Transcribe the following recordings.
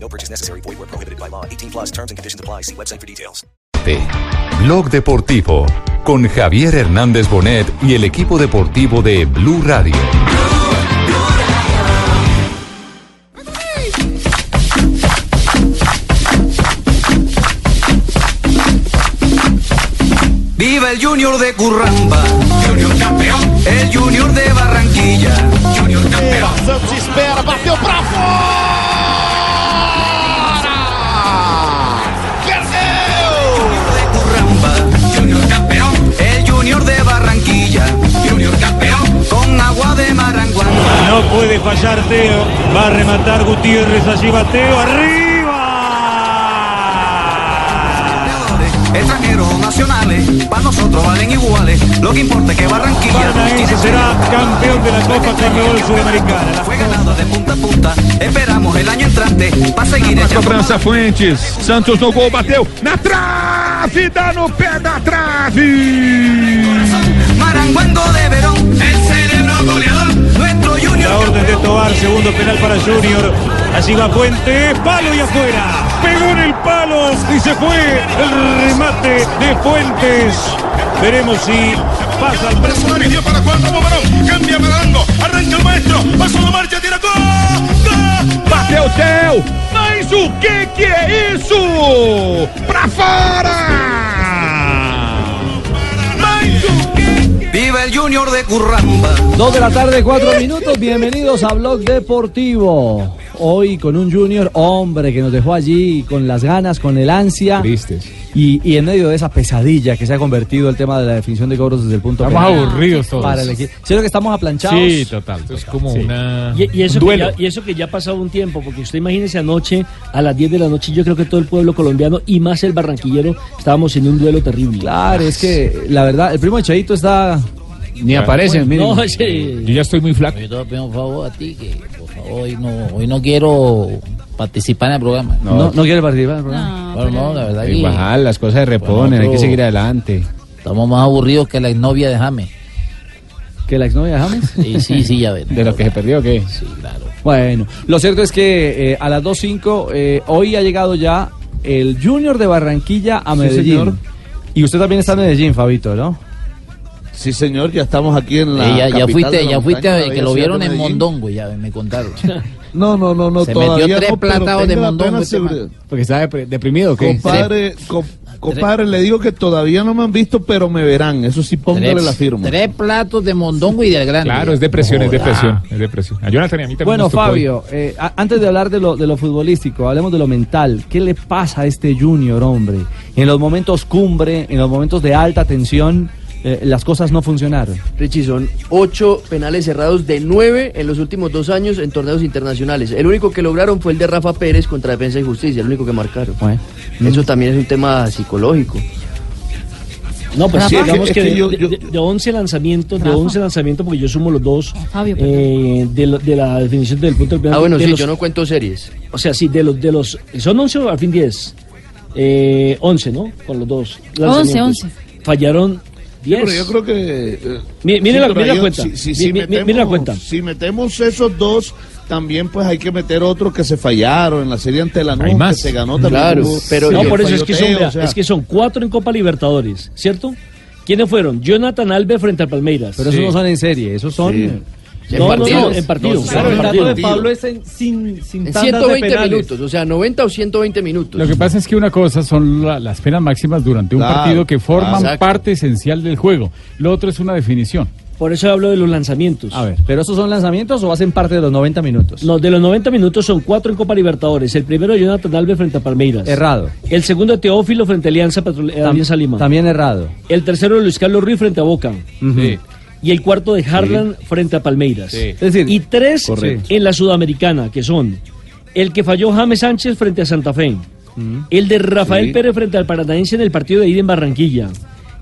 No purchase necessary. Void where prohibited by law. 18 plus terms and conditions apply. See website for details. Blog Deportivo con Javier Hernández Bonet y el equipo deportivo de Blue Radio. Viva el Junior de Curramba, Junior campeón, el Junior de Barranquilla, Junior campeón. Santos espera, bateu pra fora! Junior de Barranquilla, Junior campeón, con agua de Maranguán. No puede fallar Teo. Va a rematar Gutiérrez. Allí va Teo. ¡Arriba! Extranjeros nacionales, para nosotros valen iguales. Lo que importa es que Barranquilla Paranaense será campeón de la Copa Carnaval Sudamericana. fue ganado de punta a punta. Esperamos el año entrante para seguir echando Cobrança Fuentes, Santos no gol, bateu na trave, dá no pé da trave. Maranguango de Verón, el La orden de Tobar, segundo penal para Junior. Allí va Fuentes, palo y afuera. Pegó en el palo y se fue el remate de Fuentes. Veremos si pasa al dio para Barão, cambia Marango, arranca el maestro, paso de marcha, tira gol! Gol! Bateu Theo, mas o que que é isso? Pra fora! Viva el Junior de Curramba. Dos de la tarde, cuatro minutos. Bienvenidos a Blog Deportivo. Hoy con un Junior, hombre, que nos dejó allí con las ganas, con el ansia. Y, y en medio de esa pesadilla que se ha convertido el tema de la definición de cobros desde el punto Estamos penal. aburridos todos. Para el equipo. ¿Cierto que estamos aplanchados? Sí, total. Es como una. Y, y eso un que duelo. ya, y eso que ya ha pasado un tiempo, porque usted imagínese anoche a las 10 de la noche, yo creo que todo el pueblo colombiano y más el barranquillero estábamos en un duelo terrible. Claro, es que la verdad, el primo Echadito está. Ni aparecen, miren. No, Yo ya estoy muy flaco. Yo te pido un favor a ti, que hoy no, hoy no quiero participar en el programa. No, no quiere participar en el programa. Bueno, no, la verdad que Igual, las cosas se reponen, hay que seguir adelante. estamos más aburridos que la exnovia de James. ¿Que la exnovia de James? Sí, sí, sí, ya ven. ¿De lo que se perdió o qué? Sí, claro. Bueno, lo cierto es que eh, a las 2.05 eh, hoy ha llegado ya el Junior de Barranquilla a Medellín. señor. Y usted también está en Medellín, Fabito, ¿no? Sí, señor, ya estamos aquí en la. Eh, ya, fuiste, la ya fuiste, que lo vieron en. Mondongo, ya me contaron. No, no, no, no, Se metió todavía tres no, platados de mondongo este. Porque está depre- deprimido qué? Compadre, com- compadre, le digo que todavía no me han visto, pero me verán. Eso sí, póngale la firma. tres platos de Mondongo y del grande. Claro, es depresión, es Joda. depresión, es depresión. A Jonathan y a mí también Bueno. Fabio, eh, antes de hablar de lo, de lo futbolístico, hablemos de lo mental. ¿Qué le pasa a este Junior, hombre? En los momentos cumbre, en los momentos de alta tensión, eh, las cosas no funcionaron. Richie, son ocho penales cerrados de nueve en los últimos dos años en torneos internacionales. El único que lograron fue el de Rafa Pérez contra Defensa y Justicia, el único que marcaron. Bueno. Eso también es un tema psicológico. No, pues Sí, digamos es que, que de, yo- de- yo- de- de 11 lanzamientos, de Rafa. 11 lanzamientos, porque yo sumo los dos Fabio, perdón. eh, de, lo- de la definición del punto del penal. Ah, bueno, de sí, los- yo no cuento series. O sea, sí, de los, de los, son 11 o al fin 10. Eh, 11, ¿no? Con los dos. 11, lanzamientos. 11. Fallaron Sí, 10. pero yo creo que. eh, Mi- mire sí, la- cuenta. si- si- Mi- si mi- mi- metemos- mire la cuenta. Si metemos esos dos, también pues hay que meter otros que se fallaron en la serie ante la más. que se ganó también. Claro, hubo- pero- no, sí, por eso es que, son, o sea, es que son cuatro en Copa Libertadores, ¿cierto? ¿Quiénes fueron? Jonathan Alves frente al Palmeiras. Pero esos no son en serie, esos son... Sí. En no, no, no, partidos. en partido. No, Claro, en el partido. dato de Pablo es en- sin, sin En tandas de 120 penales. minutos, o sea, 90 o 120 minutos. Lo que pasa es que una cosa son la- las penas máximas durante un Claro, partido que forman exacto. parte esencial del juego. Lo otro es una definición. Por eso hablo de los lanzamientos. A ver, ¿pero esos son lanzamientos o hacen parte de los 90 minutos? No, de los 90 minutos son cuatro en Copa Libertadores. El primero de Jonathan Alves frente a Palmeiras. Errado. El segundo de Teófilo frente a Alianza, eh, Tam- Alianza Lima. También errado. El tercero de Luis Carlos Ruiz frente a Boca. Ujú. Y el cuarto de Harlan frente a Palmeiras. Es decir, Y tres Correcto. en la Sudamericana, que son el que falló James Sánchez frente a Santa Fe. El de Rafael Sí. Pérez frente al Paranaense en el partido de ida en Barranquilla.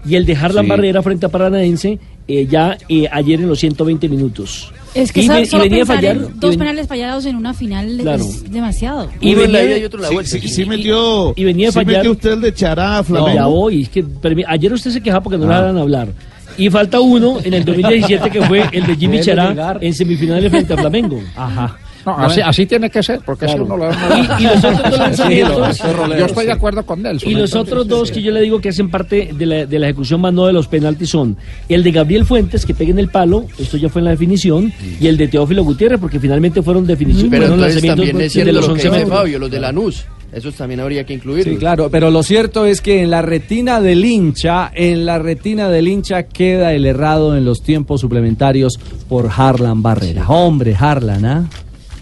Y el de Harlan Sí. Barrera frente a Paranaense eh, ya eh, ayer en los 120 minutos. Es que y, y venía a fallar. en y dos ven- penales fallados en una final Claro. es demasiado. Y Uno la venía- y otro la Sí, vuelta. sí, sí metió, y venía a sí fallar- metió usted el de Chará, No, Flamengo. ya voy. Es que, ayer usted se quejaba porque no le dejaran hablar. Y falta uno en el 2017 que fue el de Jimmy Chará en semifinales frente a Flamengo. Ajá. No, así, así tiene que ser, porque Claro. si uno lo Y, y los otros dos lanzamientos. Yo estoy de acuerdo con Nelson. Y los entonces, otros dos que yo le digo que hacen parte de la, de la ejecución más no de los penaltis son el de Gabriel Fuentes, que pega en el palo, esto ya fue en la definición, y el de Teófilo Gutiérrez, porque finalmente fueron definiciones. Pero fueron entonces lanzamientos también es de cierto los lo que 11 dice. Fabio, los de Lanús. Esos también habría que incluirlos. Sí, claro, pero lo cierto es que en la retina del hincha, en la retina del hincha queda el errado en los tiempos suplementarios por Harlan Barrera. Hombre, Harlan, ¿ah?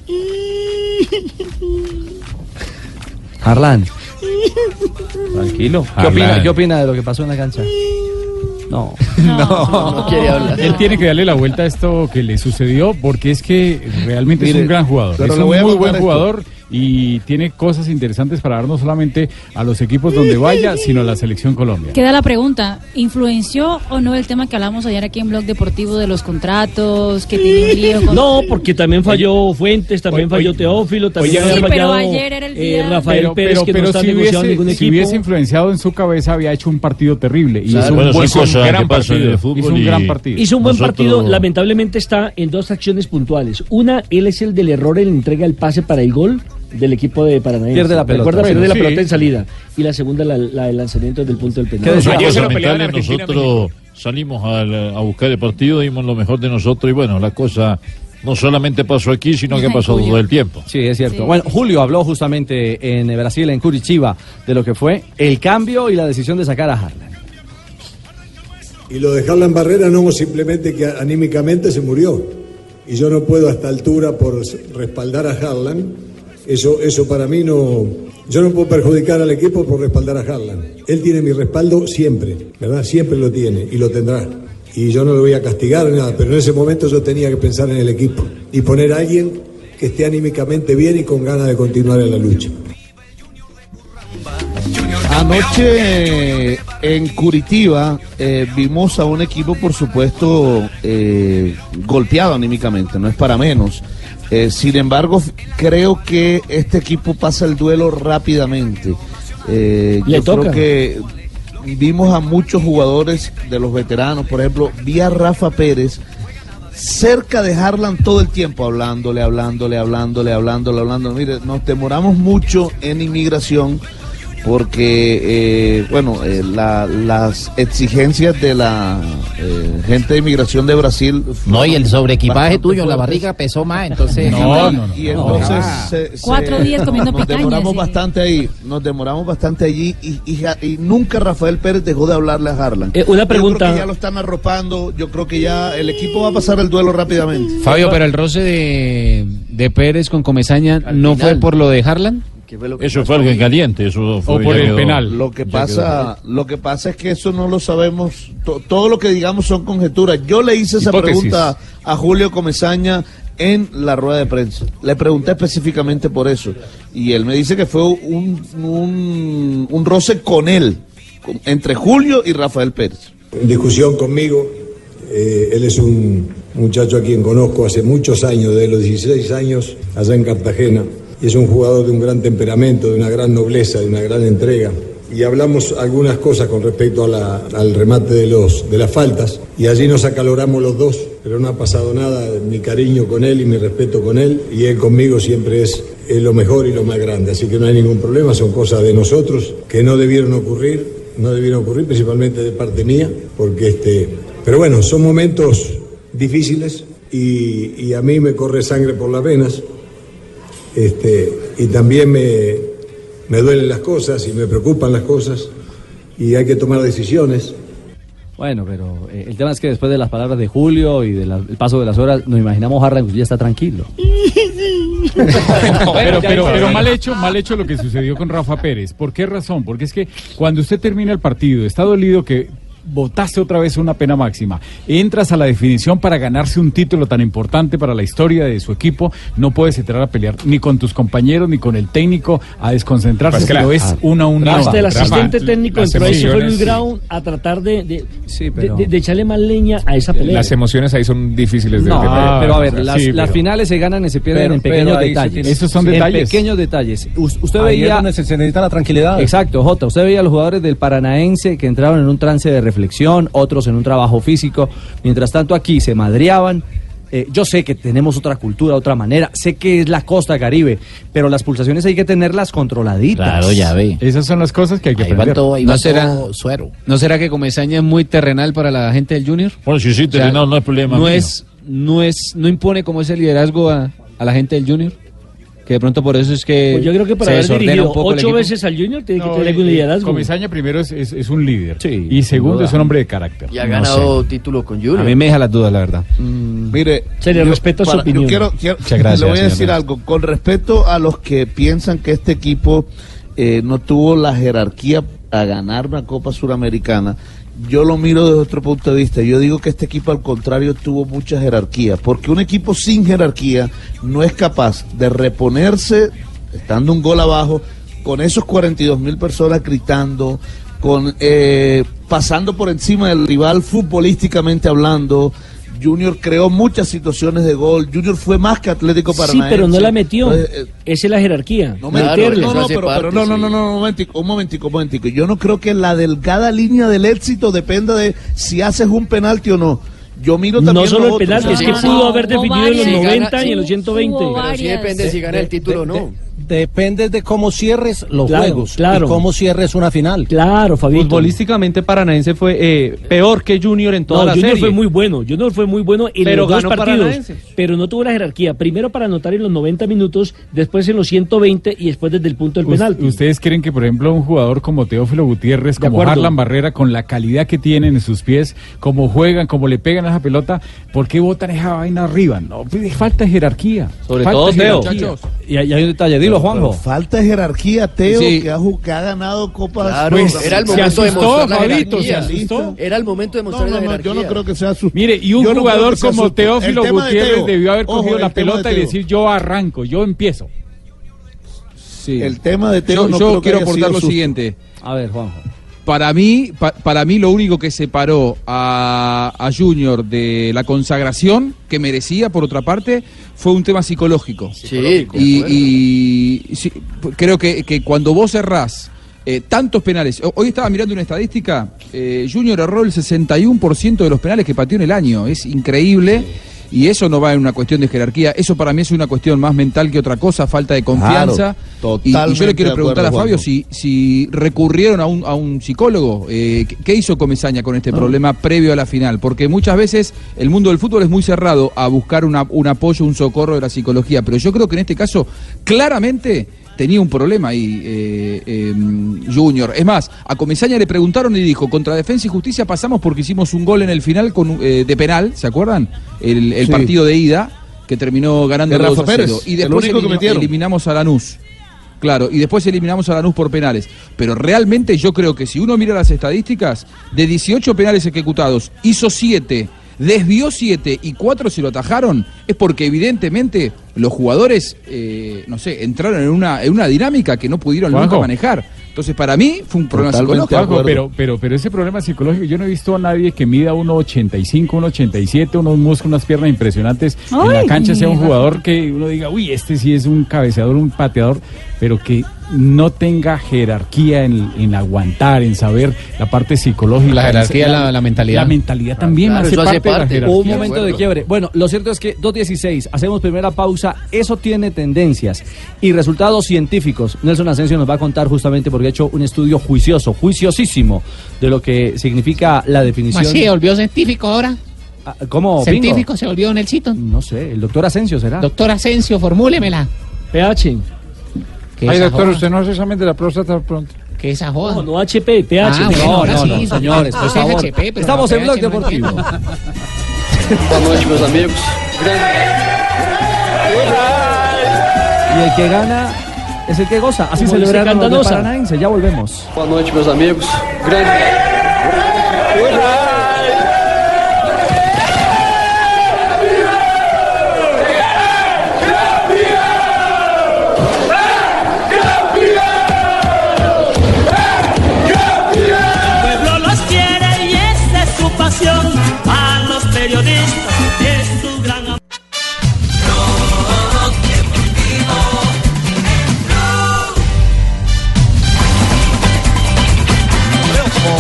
Harlan, Tranquilo. ¿qué opina. ¿qué opina de lo que pasó en la cancha? No. No, no quiere hablar. Él tiene que darle la vuelta a esto que le sucedió porque es que realmente es un gran jugador. pero Es un muy buen esto. jugador y tiene cosas interesantes para dar no solamente a los equipos donde vaya, sino a la selección Colombia. Queda la pregunta, ¿influenció o no el tema que hablamos ayer aquí en Blog Deportivo de los contratos, que tiene un lío con... No, porque también falló Fuentes, también falló Teófilo, también Sí, pero ayer era el eh, día- Rafael Pero, Pérez, pero, que pero no está si, negociando hubiese, ningún si equipo. hubiese influenciado en su cabeza, había hecho un partido terrible. Y Claro. hizo un, buen, un gran partido. fútbol hizo un y- gran partido. Hizo un buen Nosotros- partido, lamentablemente está en dos acciones puntuales. Una, él es el del error en la entrega del pase para el gol del equipo de Paranaense. Pierde la pelota. Recuerda, pierde Bueno, la sí. pelota en salida. Y la segunda, la, la del lanzamiento desde el punto del penal. Argentina, nosotros salimos al- a, buscar el partido, dimos lo mejor de nosotros y bueno, la cosa no solamente pasó aquí, sino que ha pasado Julio. todo el tiempo. Sí, es cierto. Sí. Bueno, Julio habló justamente en Brasil, en Curitiba, de lo que fue el cambio y la decisión de sacar a Harlan. Y lo de Harlan Barrera no simplemente que anímicamente se murió. Y yo no puedo a esta altura por respaldar a Harlan. Eso, eso para mí no. Yo no puedo perjudicar al equipo por respaldar a Harlan. Él tiene mi respaldo siempre, ¿verdad? Siempre lo tiene y lo tendrá. Y yo no lo voy a castigar ni nada, pero en ese momento yo tenía que pensar en el equipo y poner a alguien que esté anímicamente bien y con ganas de continuar en la lucha. Anoche en Curitiba eh, vimos a un equipo, por supuesto, eh, golpeado anímicamente, no es para menos. Eh, sin embargo, creo que este equipo pasa el duelo rápidamente. Eh, yo toca. creo que vimos a muchos jugadores de los veteranos, por ejemplo, vi a Rafa Pérez cerca de Harlan todo el tiempo, hablándole, hablándole, hablándole, hablándole, hablándole. Mire, nos demoramos mucho en inmigración porque, eh, bueno, eh, la- las exigencias de la eh, gente de inmigración de Brasil. No, y el sobreequipaje tuyo en la barriga pesó más, entonces. No, no, no. Y entonces Ah. se- se- Cuatro días comiendo nos demoramos sí. bastante ahí, nos demoramos bastante allí y, y ja- y nunca Rafael Pérez dejó de hablarle a Harlan. Eh, una Yo pregunta- creo que ya lo están arropando, yo creo que ya el equipo va a pasar el duelo rápidamente. Fabio, pero el roce de, de Pérez con Comesaña Al no final. fue por lo de Harlan. ¿Qué fue lo que Eso pasó? fue algo en caliente, eso fue, O por el quedó- penal. Lo que pasa, lo que pasa es que eso no lo sabemos. To- todo lo que digamos son conjeturas. Yo le hice esa Hipótesis. pregunta a Julio Comesaña en la rueda de prensa. Le pregunté específicamente por eso y él me dice que fue un, un, un roce con él, con- entre Julio y Rafael Pérez. en discusión conmigo. Eh, él es un muchacho a quien conozco hace muchos años, de los 16 años, allá en Cartagena. Y es un jugador de un gran temperamento, de una gran nobleza, de una gran entrega. Y hablamos algunas cosas con respecto al remate de, los, de las faltas. Y allí nos acaloramos los dos, pero no ha pasado nada. Mi cariño con él y mi respeto con él. Y él conmigo siempre es, lo mejor y lo más grande. Así que no hay ningún problema, son cosas de nosotros que no debieron ocurrir no debieron ocurrir, principalmente de parte mía, porque este. Pero bueno, son momentos difíciles y a mí me corre sangre por las venas. Este, y también me, me duelen las cosas y me preocupan las cosas y hay que tomar decisiones. Bueno, pero eh, el tema es que después de las palabras de Julio y del paso de las horas, nos imaginamos a Harlan ya está tranquilo. pero, pero, pero mal hecho, mal hecho lo que sucedió con Rafa Pérez. ¿Por qué razón? Porque es que cuando usted termina el partido, está dolido que votaste otra vez una pena máxima. Entras a la definición para ganarse un título tan importante para la historia de su equipo. No puedes entrar a pelear ni con tus compañeros ni con el técnico a desconcentrarse, Pues pero claro. es una unión. Hasta el asistente técnico entró ahí, se fue Luis sí. Grau a tratar de, de, pero- de- de echarle más leña a esa pelea. Las emociones ahí son difíciles de No, pero a ver, las, Sí, las pero- finales se ganan y se pierden Pero- en pequeños pero detalles. tiene- Esos son En detalles. pequeños detalles. Us- usted Ahí es veía. donde se necesita la tranquilidad. Exacto, Jota. Usted veía a los jugadores del Paranaense que entraron en un trance de reflexión, otros en un trabajo físico. Mientras tanto, aquí se madreaban. Eh, yo sé que tenemos otra cultura, otra manera. Sé que es la costa caribe, pero las pulsaciones hay que tenerlas controladitas. Esas son las cosas que hay que aprender. ¿No será, ¿No será que Comesaña es muy terrenal para la gente del Junior? Bueno, si sí, terrenal, no es problema No mío. es, no es, no impone como ese liderazgo a, a la gente del Junior. Que de pronto por eso es que. Pues yo creo que para haber dirigido ocho veces al Junior tiene que No, tener eh, algún liderazgo. Comesaña primero es, es- es un líder. y sin segundo duda. es un hombre de carácter. Y ha ganado título con Junior. A mí me deja las dudas, la verdad. Mire, Se le respeta su opinión. Yo quiero, quiero- Muchas gracias, le voy a decir algo. Con respecto a los que piensan que este equipo eh, no tuvo la jerarquía a ganar una Copa Suramericana, yo lo miro desde otro punto de vista. Yo digo que este equipo al contrario tuvo mucha jerarquía, porque un equipo sin jerarquía no es capaz de reponerse estando un gol abajo, con esos 42 mil personas gritando, con eh, pasando por encima del rival futbolísticamente hablando. Junior creó muchas situaciones de gol. Junior fue más que Atlético Sí, Paranaense. pero no la metió. Entonces, eh, Esa es la jerarquía. no, me- meterla. no, no, pero, pero no, no, no, no, un momentico, un momentico, un momentico. Yo no creo que la delgada línea del éxito dependa de si haces un penalti o no. Yo miro también No solo los el penalti, otros. es que pudo haber definido en los Si gana- 90 y en los 120. Pero sí depende si gana el título o no. Depende de cómo cierres los Claro, juegos claro. y cómo cierres una final. Claro, Fabito. Futbolísticamente Paranaense fue eh, peor que Junior en toda No, la Junior serie. fue muy bueno. Junior fue muy bueno en Pero los dos partidos. Paranaense. Pero no tuvo la jerarquía. Primero para anotar en los 90 minutos, después en los 120 y después desde el punto del penalti. ¿Ustedes creen que, por ejemplo, un jugador como Teófilo Gutiérrez, como. Harlan Barrera, con la calidad que tienen en sus pies, como juegan, como le pegan a esa pelota, ¿por qué botan esa vaina arriba? No, pues, falta jerarquía. Sobre Falta todo Teo. jerarquía. Y hay, hay un detalle, dilo, Pero Juanjo. falta de jerarquía, Teo, Sí. que, ha, ju- que ha ganado Copas. Claro, Pues, era el se momento de asustó, mostrar la jerarquía. Era el momento de mostrar No, la no, no, jerarquía. yo no creo que sea su... Mire, y un Yo no jugador como Teófilo de Gutiérrez Teo. debió haber Ojo, cogido la tema de pelota y decir yo arranco, yo empiezo. El tema de Teo Yo, no yo creo quiero aportar lo siguiente. A ver, Juanjo. Para mí, pa- para mí lo único que separó a, a Junior de la consagración que merecía, por otra parte, fue un tema psicológico. Sí, y, y sí, creo que, que cuando vos cerrás eh, tantos penales, ho- hoy estaba mirando una estadística, eh, Junior erró el 61% de los penales que pateó en el año, es increíble. Y eso no va en una cuestión de jerarquía, eso para mí es una cuestión más mental que otra cosa, falta de confianza. Claro, Y- y, yo le quiero preguntar acuerdo, a Fabio si, si recurrieron a un, a un psicólogo. eh, ¿qué- ¿Qué hizo Comesaña con este problema previo a la final? Porque muchas veces el mundo del fútbol es muy cerrado a buscar una- un apoyo, un socorro de la psicología, pero yo creo que en este caso claramente tenía un problema ahí eh, eh, Junior. Es más, a Comesaña le preguntaron y dijo, contra Defensa y Justicia pasamos porque hicimos un gol en el final con, eh, de penal, ¿se acuerdan? El, el Sí. partido de ida que terminó ganando Rafa 2 a 0. Pérez, Y el después único que elimi- metieron. eliminamos a Lanús. Claro, y después eliminamos a Lanús por penales. Pero realmente yo creo que si uno mira las estadísticas, de 18 penales ejecutados, hizo 7, desvió 7 y 4 se lo atajaron, es porque evidentemente los jugadores, eh, no sé, entraron en una, en una dinámica que no pudieron nunca Juanjo. manejar. Entonces para mí fue un problema psicológico. Juanjo, pero, pero, pero ese problema psicológico, yo no he visto a nadie que mida 1,85, 1,87, unos músculos, unas piernas impresionantes en la Ay, cancha, sea un jugador que uno diga, uy, este sí es un cabeceador, un pateador, pero que no tenga jerarquía en, en aguantar, en saber la parte psicológica. La jerarquía, la- la mentalidad. La mentalidad también Claro, hace, eso parte de la jerarquía. Un momento de quiebre. Bueno, lo cierto es que 2.16, hacemos primera pausa. Eso tiene tendencias y resultados científicos. Nelson Asensio nos va a contar justamente porque ha hecho un estudio juicioso, juiciosísimo, de lo que significa la definición. Así, volvió científico ahora. Ah, ¿Cómo? Científico se volvió Nelsito. No sé, el doctor Asensio será. Doctor Asensio, formúlemela. PH. ¿Qué Ay, doctor, joda? usted no hace examen de la próstata pronto. ¿Qué esa joda? No, no HP, PH. Ah, bueno, no, ahora no, sí, no, sí. señores, por Usted es favor. HP, pero Estamos en Blog Deportivo. Buenas noches, meus amigos. Y el que gana es el que goza. Así celebraron los de. Paranaense. Ya volvemos. Boa noite, meus amigos. Grande.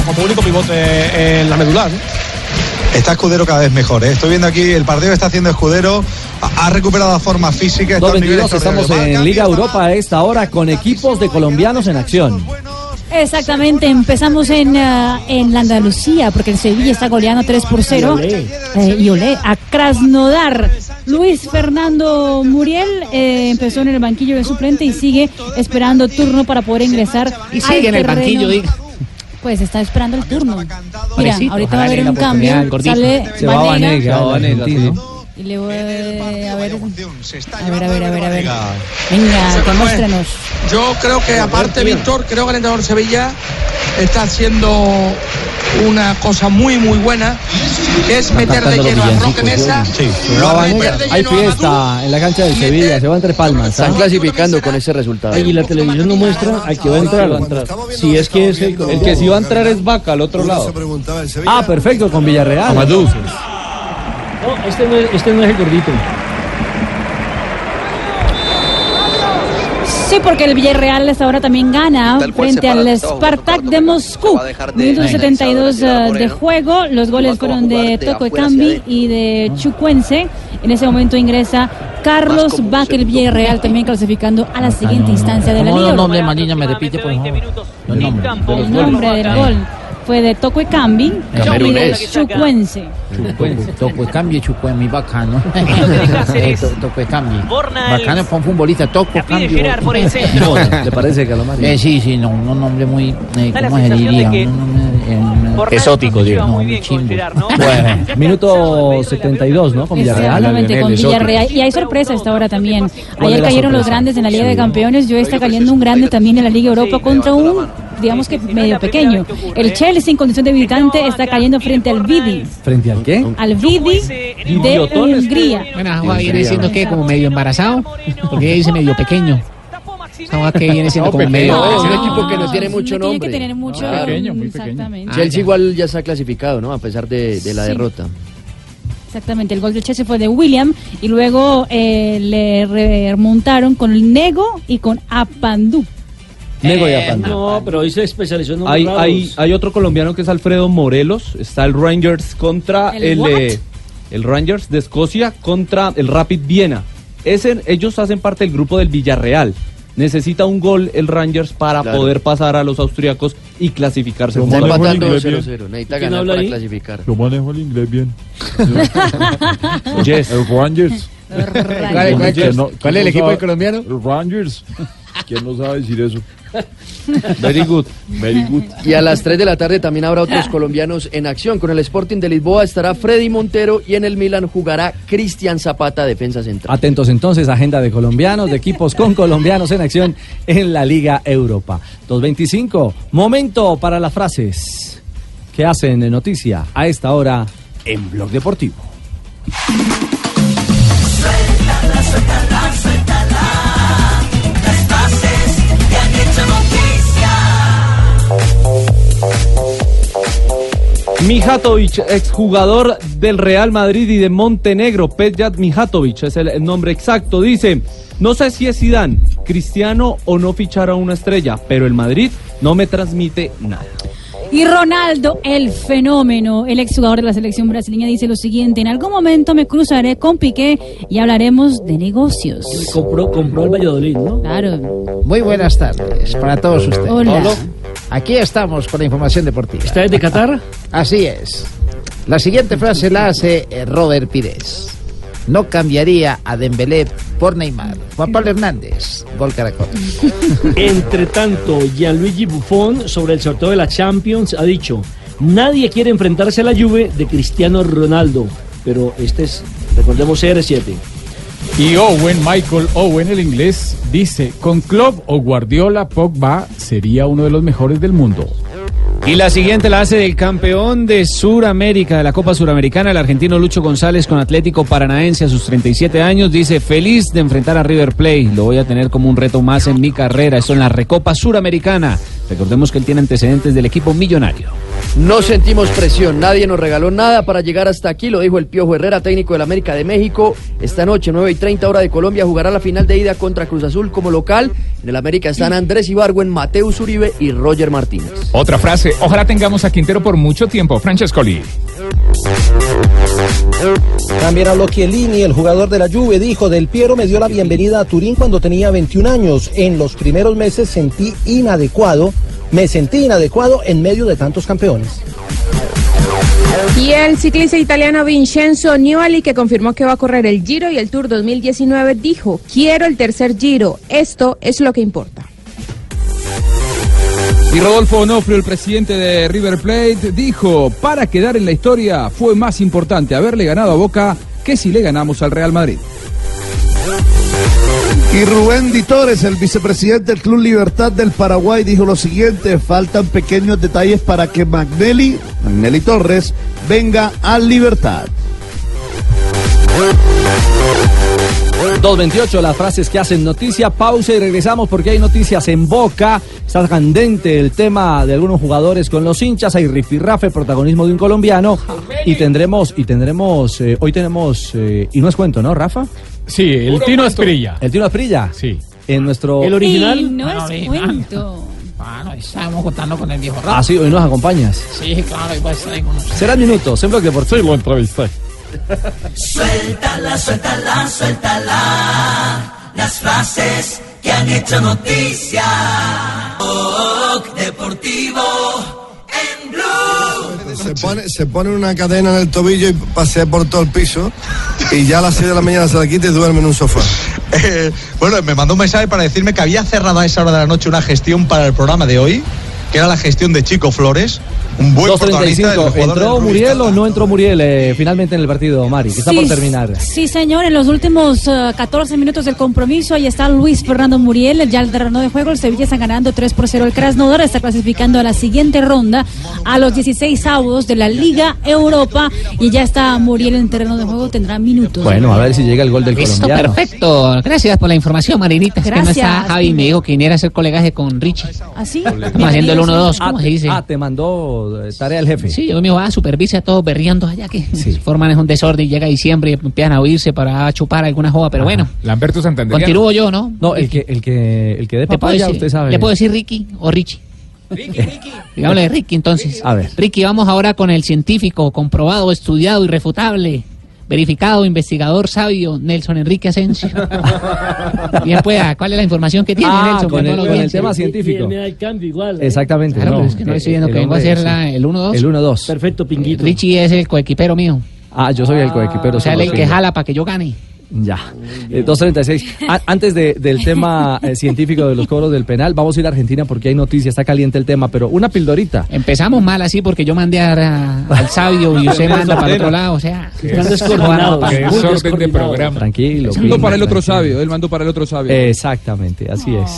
Como, como único pivote en la medular. Está Escudero cada vez mejor. ¿eh? Estoy viendo aquí el partido que está haciendo Escudero. Ha recuperado la forma física. está a 2.22, niveles estamos en Liga Europa a esta hora con equipos de colombianos en acción. Exactamente, empezamos en, ah, en la Andalucía, porque el Sevilla está goleando 3 por 0. Y olé. Eh, y olé, a Krasnodar. Luis Fernando Muriel eh, empezó en el banquillo de suplente y sigue esperando turno para poder ingresar. Y sigue al en el banquillo, diga. Pues está esperando el turno. Mira, ahorita va a haber un cambio. Sale Se va Vanega. Vanega. Y le voy a ver, a ver, a ver, a ver, a ver, a ver. Venga, demuéstrenos. Yo creo que aparte, Víctor, creo que el entrenador Sevilla está haciendo una cosa muy, muy buena, que es meter de lleno a Roque Mesa. Sí, va Vanega. Hay fiesta en la cancha del Sevilla, se va entre palmas. Están ¿ah? clasificando con ese resultado. Y la televisión no muestra al que va a entrar. Si es que es el, El que sí va a entrar es Vaca al otro lado. Ah, perfecto, con Villarreal. Amadou. No, este no, es, este no es el gordito. Sí, porque el Villarreal hasta ahora también gana frente al Spartak de Moscú. Minuto de 72 finalizador, eh, de juego. Los goles fueron de Toco Cambi y de Chucuense. En ese momento ingresa Carlos el Villarreal también clasificando a la siguiente instancia de la ¿Cómo Liga. los nombres, Marina? Me repite, por favor. El nombre del gol fue de Toco Cambi y de Camerunés. Chucuense. Toco cambio, chupo muy bacano. Toco cambio. Bornal. Bacano para un futbolista, toco cambio. girar por el centro. ¿Le parece, Calamari? Eh, sí, sí, no, un nombre muy, eh, ¿cómo se diría? eh, Exótico, no digo. No, muy chimbo. Bueno, minuto 72, ¿no? Con Villarreal. Exactamente, con Villarreal. Y hay sorpresa a esta hora también. ¿Cuál Ayer cayeron los grandes en la Liga de. Campeones. Yo está cayendo un grande también en la Liga Europa contra un, digamos que medio pequeño. El Chelsea en condición de visitante está cayendo frente al Vidi. ¿Frente al qué? Al Vidi de Hungría. Bueno, agua viene siendo que como medio embarazado, porque ella dice medio pequeño. Agua que viene siendo como medio. No, es un equipo que no tiene mucho Tiene que nombre. tener mucho. Chelsea igual ya está clasificado, ¿no? A pesar de, de la Sí. derrota. Exactamente, el gol del Chelsea fue de William y luego eh, le remontaron con el Nego y con Apandú. Nego y Eh. No, pero hoy se especializó en Hay, nombres hay, raros. hay otro colombiano que es Alfredo Morelos. Está el Rangers contra ¿El el, eh, el Rangers de Escocia contra el Rapid Viena. Ese, ellos hacen parte del grupo del Villarreal. Necesita un gol el Rangers para Claro. poder pasar a los austriacos y clasificarse. Está como empatando inglés 0-0. bien. Necesita ¿Quién ganar para ahí? clasificar. Yo manejo el inglés bien. Yes. El Rangers. ¿Cuál- cuál- ¿Quién no- cuál quién es el equipo colombiano? El Rangers. ¿Quién no sabe decir eso? Very good. Very good. Y a las 3 de la tarde también habrá otros colombianos en acción. Con el Sporting de Lisboa estará Freddy Montero y en el Milan jugará Cristian Zapata, defensa central. Atentos entonces, agenda de colombianos, de equipos con colombianos en acción en la Liga Europa. 2.25, momento para las frases que hacen noticia a esta hora en Blog Deportivo. Suéltala, suéltala, suéltala. Mijatovic, exjugador del Real Madrid y de Montenegro, Petjat Mijatovic, es el nombre exacto, dice, no sé si es Zidane, Cristiano o no fichar a una estrella, pero el Madrid no me transmite nada. Y Ronaldo, el fenómeno, el exjugador de la selección brasileña, dice lo siguiente: En algún momento me cruzaré con Piqué y hablaremos de negocios. Compró, compró el Valladolid, ¿no? Claro. Muy buenas tardes para todos ustedes. Hola. Aquí estamos con la información deportiva. ¿Está desde Qatar? Así es. La siguiente frase la hace eh, Robert Pires. No cambiaría a Dembélé por Neymar. Juan Pablo Hernández, gol Caracol. Entre tanto, Gianluigi Buffon sobre el sorteo de la Champions ha dicho, nadie quiere enfrentarse a la Juve de Cristiano Ronaldo, pero este es, recordemos, CR7. Y Owen, Michael Owen, el inglés, dice, con Klopp o Guardiola, Pogba sería uno de los mejores del mundo. Y la siguiente la hace del campeón de Suramérica, de la Copa Suramericana, el argentino Lucho González con Atlético Paranaense a sus 37 años. Dice, feliz de enfrentar a River Plate. Lo voy a tener como un reto más en mi carrera. Esto en la Recopa Suramericana. Recordemos que él tiene antecedentes del equipo millonario. No sentimos presión, nadie nos regaló nada para llegar hasta aquí, lo dijo el Piojo Herrera, técnico del América de México. Esta noche, 9 y 30 hora de Colombia, jugará la final de ida contra Cruz Azul como local. En el América están Andrés Ibargüen, Mateus Uribe y Roger Martínez. Otra frase, ojalá tengamos a Quintero por mucho tiempo. Francescoli. También habló Chiellini, el jugador de la Juve, dijo, Del Piero me dio la bienvenida a Turín cuando tenía 21 años. En los primeros meses sentí inadecuado, me sentí inadecuado en medio de tantos campeones. Y el ciclista italiano Vincenzo Nibali, que confirmó que va a correr el Giro y el Tour 2019, dijo, quiero el tercer Giro, esto es lo que importa. Y Rodolfo Onofrio, el presidente de River Plate, dijo, para quedar en la historia fue más importante haberle ganado a Boca que si le ganamos al Real Madrid. Y Rubén Di Torres, el vicepresidente del Club Libertad del Paraguay, dijo lo siguiente, faltan pequeños detalles para que Magnelli, Magnelli Torres, venga al Libertad. 228, las frases que hacen noticia. Pausa y regresamos porque hay noticias en boca. Está candente el tema de algunos jugadores con los hinchas. Hay rifirrafe, protagonismo de un colombiano. Y tendremos, y tendremos, eh, hoy tenemos, eh, y no es cuento, ¿no, Rafa? Sí, el Tino Asprilla. ¿El Tino Asprilla? Sí. En nuestro. Y no es cuento. Bueno, estábamos contando con el viejo Ah, sí, hoy nos acompañas. Sí, claro, igual está ahí con nosotros. Serán minutos en Bloque Deportivo. Sí, lo entrevisté. Suéltala, suéltala, suéltala. Las frases que han hecho noticia. Deportivo en Blue. Se pone, se pone una cadena en el tobillo y pasea por todo el piso y ya a las 6 de la mañana se la quita y duerme en un sofá. Eh, bueno, me mandó un mensaje para decirme que había cerrado a esa hora de la noche una gestión para el programa de hoy, que era la gestión de Chico Flores, un buen protagonista del 2.35. jugador ¿Entró Muriel o no entró Muriel eh, finalmente en el partido, Mari? Que está Sí, por terminar. Sí, señor, en los últimos eh, 14 minutos del compromiso, ahí está Luis Fernando Muriel, ya el terreno de juego, el Sevilla está ganando 3 por 0 el Krasnodar, está clasificando a la siguiente ronda, a los 16 avos de la Liga Europa, y ya está Muriel en terreno de juego, tendrá minutos. Bueno, a ver si llega el gol del Listo, colombiano. perfecto. Gracias por la información, Marinita. Es que no Gracias. está Javi, me dijo que viniera a hacer colegaje con Richie. ¿Así? Estamos haciendo el 1-2, ¿cómo Ah, se dice? Ah, te mandó eh, tarea el jefe. Sí, yo me va a supervisa a todos berriando allá que forman es un desorden y llega diciembre y empiezan a oírse para chupar alguna joda, pero bueno. Lamberto Santander. Continúo yo, ¿no? No, el que, el que, el que dé ¿Le puedo papaya, decir- usted sabe. ¿Le puedo decir Ricky o Richie? Digámosle Ricky entonces. A ver. Ricky, vamos ahora con el científico, comprobado, estudiado, irrefutable, verificado, investigador sabio, Nelson Enrique Asensio. Bien, pues, ¿cuál es la información que tiene Ah, Nelson? con no el- lo con el tema científico. Tiene el cambio igual. ¿eh? Exactamente. Claro, pero es que no estoy diciendo que vengo a hacer la- el 1-2. El 1-2. Perfecto, Pinguito. Richie es el coequipero mío. Ah, yo soy el coequipero. O sea, el que jala para que yo gane. Ya. Eh, 2.36. A- antes de- del tema eh, científico de los cobros del penal, vamos a ir a Argentina porque hay noticias, está caliente el tema, pero una pildorita. Empezamos mal así porque yo mandé a- a- al sabio y usted manda para el otro lado. O sea, Están descoordinados. Desorden de programa. Tranquilo. Mandó para el otro sabio, él mandó para el otro sabio. Exactamente, así es.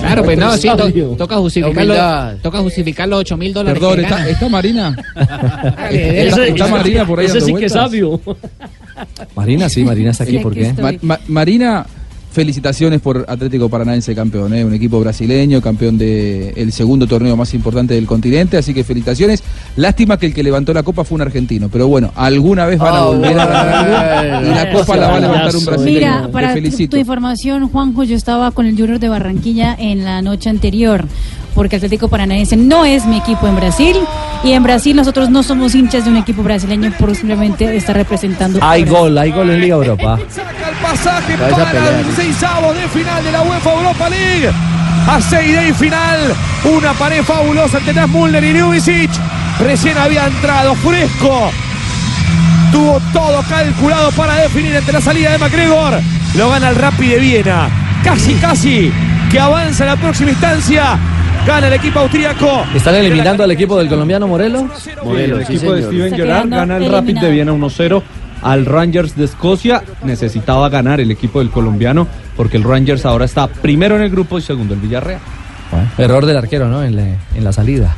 Claro, pues no, sí, to- toca justificar los, toca justificar los 8 mil dólares. Perdón, que ¿está, está Marina? ¿Está, está Marina por ahí Ese sí que es sabio. Marina, sí, Marina está aquí, Sí, ¿por qué? estoy. Ma- Ma- Marina, felicitaciones por Atlético Paranaense campeón, ¿eh? un equipo brasileño, campeón del el segundo torneo más importante del continente, así que felicitaciones. Lástima que el que levantó la copa fue un argentino, pero bueno, alguna vez van a Ah, volver a ganar y la copa la va a levantar un brasileño. Mira, para tu, tu información, Juanjo, yo estaba con el Junior de Barranquilla en la noche anterior, porque Atlético Paranaense no es mi equipo en Brasil, y en Brasil nosotros no somos hinchas de un equipo brasileño por simplemente estar representando. Hay gol, hay gol en Liga Europa. Saca el pasaje Vas a para pelear. el 16 de final de la UEFA Europa League. A 6 de final, una pared fabulosa entre Nas Mulder y Ljubicic. Recién había entrado fresco. Tuvo todo calculado para definir entre la salida de MacGregor. Lo gana el Rapid de Viena. Casi, casi que avanza la próxima instancia. Gana el equipo austríaco. ¿Están eliminando al equipo del colombiano Morelos? el sí, equipo de. Steven Gerrard gana el Rapid de Viena 1-0 al Rangers de Escocia. Necesitaba ganar el equipo del colombiano porque el Rangers ahora está primero en el grupo y segundo el Villarreal. Error del arquero, ¿no? En la, en la salida.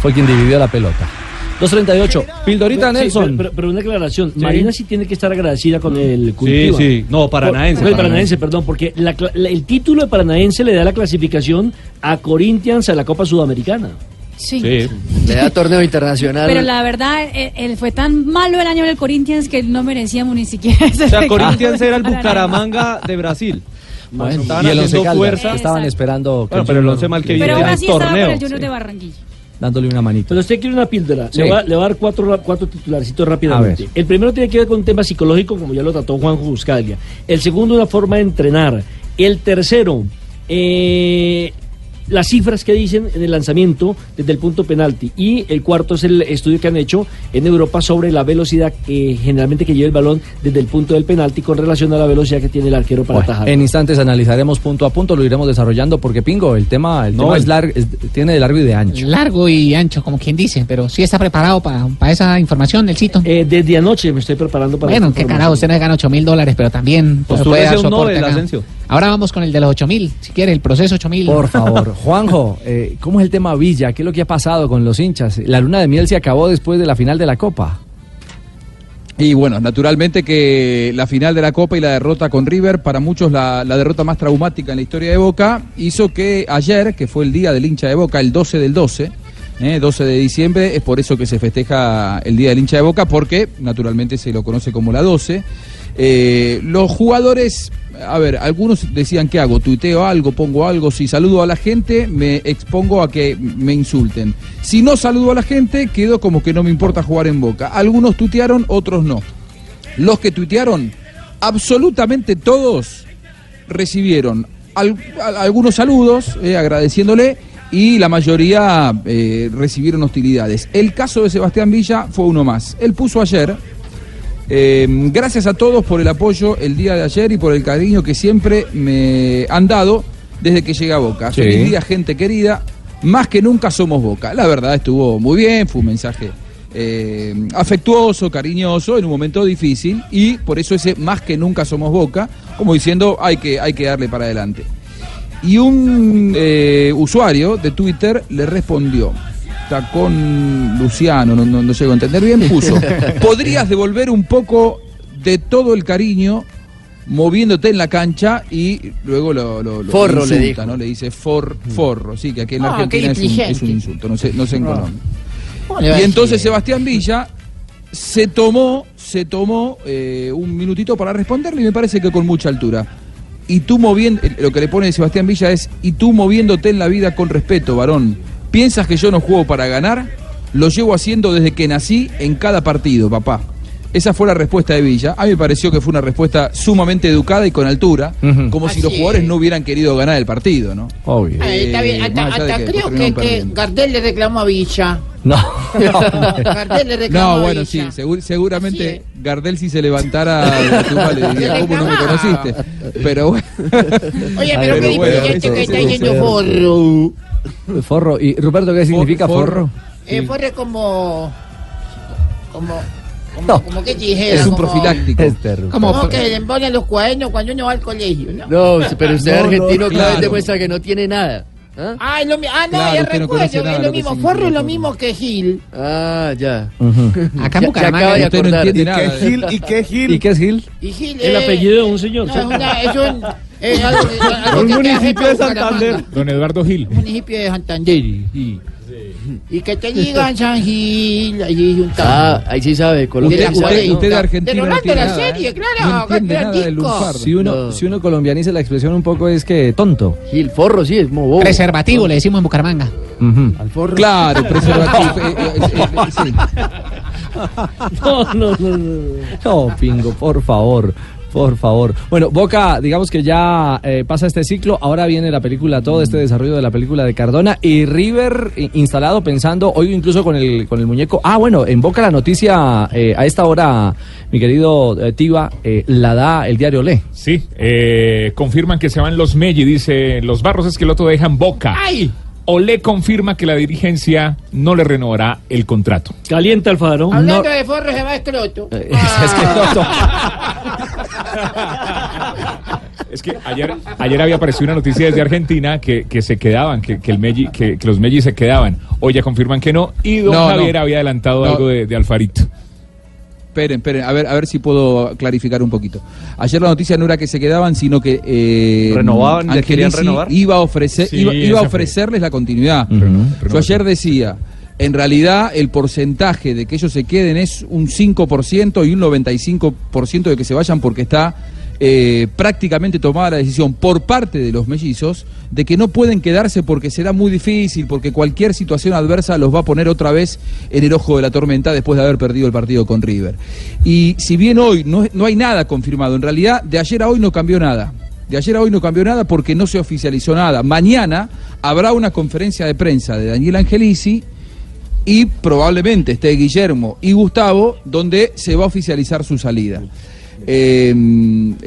fue quien dividió la pelota. 238. Pildorita Sí, Nelson. pero, pero- pero una aclaración. Sí. Marina sí tiene que estar agradecida con el Curitiba. sí. No, Paranaense, Por- el Paranaense. Perdón, porque la cla- la- el título de Paranaense le da la clasificación a Corinthians a la Copa Sudamericana. Sí. Le da torneo internacional. Pero la verdad, eh, él fue tan malo el año del Corinthians que no merecíamos ni siquiera ese O sea. Corinthians era el Bucaramanga de Brasil. Bueno, Estaban y el haciendo fuerza. estaban esperando. que Bueno, pero el Once mal que viene Pero el así estaba con torneo, el Junior de Barranquilla. Dándole una manita. Pero usted quiere una píldora. Sí. Le, va, le va a dar cuatro, cuatro titularcitos rápidamente. El primero tiene que ver con un tema psicológico, como ya lo trató Juanjo Buscaglia. El segundo, una forma de entrenar. El tercero, eh, las cifras que dicen en el lanzamiento desde el punto penalti. Y el cuarto es el estudio que han hecho en Europa sobre la velocidad eh, generalmente que lleva el balón desde el punto del penalti con relación a la velocidad que tiene el arquero para Bueno, atajar. en instantes analizaremos punto a punto, lo iremos desarrollando porque Pingo, el tema, el No, tema el- es largo, tiene de largo y de ancho. Largo y ancho, como quien dice, pero sí está preparado para esa información, Nelcito. Eh, desde anoche me estoy preparando para Bueno, qué carajo, usted no gana 8 mil dólares, pero también pues, puede dar un soporte Nobel. Ahora vamos con el de los 8 mil, si quiere, el proceso 8 mil. Por favor, Juanjo, eh, ¿cómo es el tema Villa? ¿Qué es lo que ha pasado con los hinchas? La luna de miel se acabó después de la final de la Copa. Y bueno, naturalmente que la final de la Copa y la derrota con River, para muchos la, la derrota más traumática en la historia de Boca, hizo que ayer, que fue el día del hincha de Boca, el 12 del 12, eh, 12 de diciembre, es por eso que se festeja el día del hincha de Boca, porque naturalmente se lo conoce como la 12. Eh, los jugadores, a ver, algunos decían, ¿qué hago? ¿Tuiteo algo? ¿Pongo algo? Si saludo a la gente, me expongo a que me insulten. Si no saludo a la gente, quedo como que no me importa jugar en Boca. Algunos tuitearon, otros no. Los que tuitearon, absolutamente todos recibieron algunos saludos eh, agradeciéndole y la mayoría eh, recibieron hostilidades. El caso de Sebastián Villa fue uno más. Él puso ayer, eh, gracias a todos por el apoyo el día de ayer y por el cariño que siempre me han dado desde que llegué a Boca. Sí. Feliz día, gente querida. Más que nunca somos Boca. La verdad estuvo muy bien, fue un mensaje eh, afectuoso, cariñoso, en un momento difícil y por eso ese más que nunca somos Boca, como diciendo hay que, hay que darle para adelante. Y un eh, usuario de Twitter le respondió, con Luciano, no, no, no llego a entender bien, puso, podrías devolver un poco de todo el cariño moviéndote en la cancha y luego lo, lo- lo Forro, le insulta, dijo. ¿no? Le dice for, forro, sí, que aquí en Ah, qué Argentina es un, inteligente. es un insulto, no sé, no sé en Ah. Colombia. ¿Cómo le Y entonces Sebastián Villa se tomó, se tomó eh, un minutito para responderle y me parece que con mucha altura. Y tú moviendo, lo que le pone Sebastián Villa es, y tú moviéndote en la vida con respeto, varón. ¿Piensas que yo no juego para ganar? Lo llevo haciendo desde que nací en cada partido, papá. Esa fue la respuesta de Villa. A mí me pareció que fue una respuesta sumamente educada y con altura, como si los jugadores es. no hubieran querido ganar el partido, ¿no? Obvio. Ahí está bien, Eh, hasta, que creo que, que. Gardel le reclamó a Villa. No. Gardel le reclamó No, a bueno, sí, segur- seguramente Gardel si se levantara de le diría, ¿cómo no me conociste? Pero bueno. Oye, pero ver, qué bueno, eso- que está yendo eso- Forro. Forro. ¿Y Ruperto qué significa forro? Eh, Forro es como... Como... Como, como que dijera, Es un como- profiláctico. Este, Ruperto. Como que le ponen los cuadernos cuando uno va al colegio, ¿no? No, pero usted No, no, argentino cada vez claro. demuestra que no tiene nada. ¿Ah? Ah, es lo ah, no, Claro, ya no recuerdo, es lo mismo. Forro es lo mismo que Gil. Ah, ya. Acá en Bucaramanga ya acaba de no acordar. nada. ¿Y qué Gil? ¿Y qué Gil? ¿Y qué es Gil? Y Gil El es- apellido de un señor. No, es, una, es un... Algo, algo Un que municipio de. Santander. Don Eduardo Gil. municipio de Santander. Y, y que te digan San Gil, allí un Ah, ahí sí sabe. Colombia sí sabe, usted- de Argentina De no tiene la nada, serie, ¿eh? claro. No nada. Si uno, si uno colombianiza la expresión un poco es que tonto. Gil, forro, sí, es bobo. Preservativo, le decimos en Bucaramanga. Claro, preservativo. eh, eh, eh, eh, sí. No, no, no, no. No, Pingo, por favor. Por favor. Bueno, Boca, digamos que ya eh, pasa este ciclo. Ahora viene la película, todo este desarrollo de la película de Cardona. Y River i- instalado pensando, hoy incluso con el, con el muñeco. Ah, bueno, en Boca la noticia eh, a esta hora, mi querido eh, Tiva, eh, la da el diario Le. Sí, eh, confirman que se van los Melli, dice los Barros Esqueloto dejan Boca. ¡Ay! Olé confirma que la dirigencia no le renovará el contrato. Calienta Alfaro. Hablando de Forro se va Escroto. Es que no, no. Es que ayer, ayer había aparecido una noticia desde Argentina que, que se quedaban, que, que el Melli, que, que los Melli se quedaban. Hoy ya confirman que no. Y don No, Javier no. había adelantado No. algo de, de Alfarito. Esperen, esperen, a ver, a ver si puedo clarificar un poquito. Ayer la noticia no era que se quedaban, sino que eh, ¿Renovaban? ¿Les querían Angelici renovar? iba a ofrecer, Sí, iba, iba a fue. ofrecerles la continuidad. Ujú. Yo ayer decía, en realidad el porcentaje de que ellos se queden es un 5% y un 95% de que se vayan porque está eh, prácticamente tomada la decisión por parte de los mellizos de que no pueden quedarse porque será muy difícil, porque cualquier situación adversa los va a poner otra vez en el ojo de la tormenta después de haber perdido el partido con River. Y si bien hoy no, no hay nada confirmado, en realidad de ayer a hoy no cambió nada. De ayer a hoy no cambió nada porque no se oficializó nada. Mañana habrá una conferencia de prensa de Daniel Angelici y probablemente esté Guillermo y Gustavo, donde se va a oficializar su salida. Eh,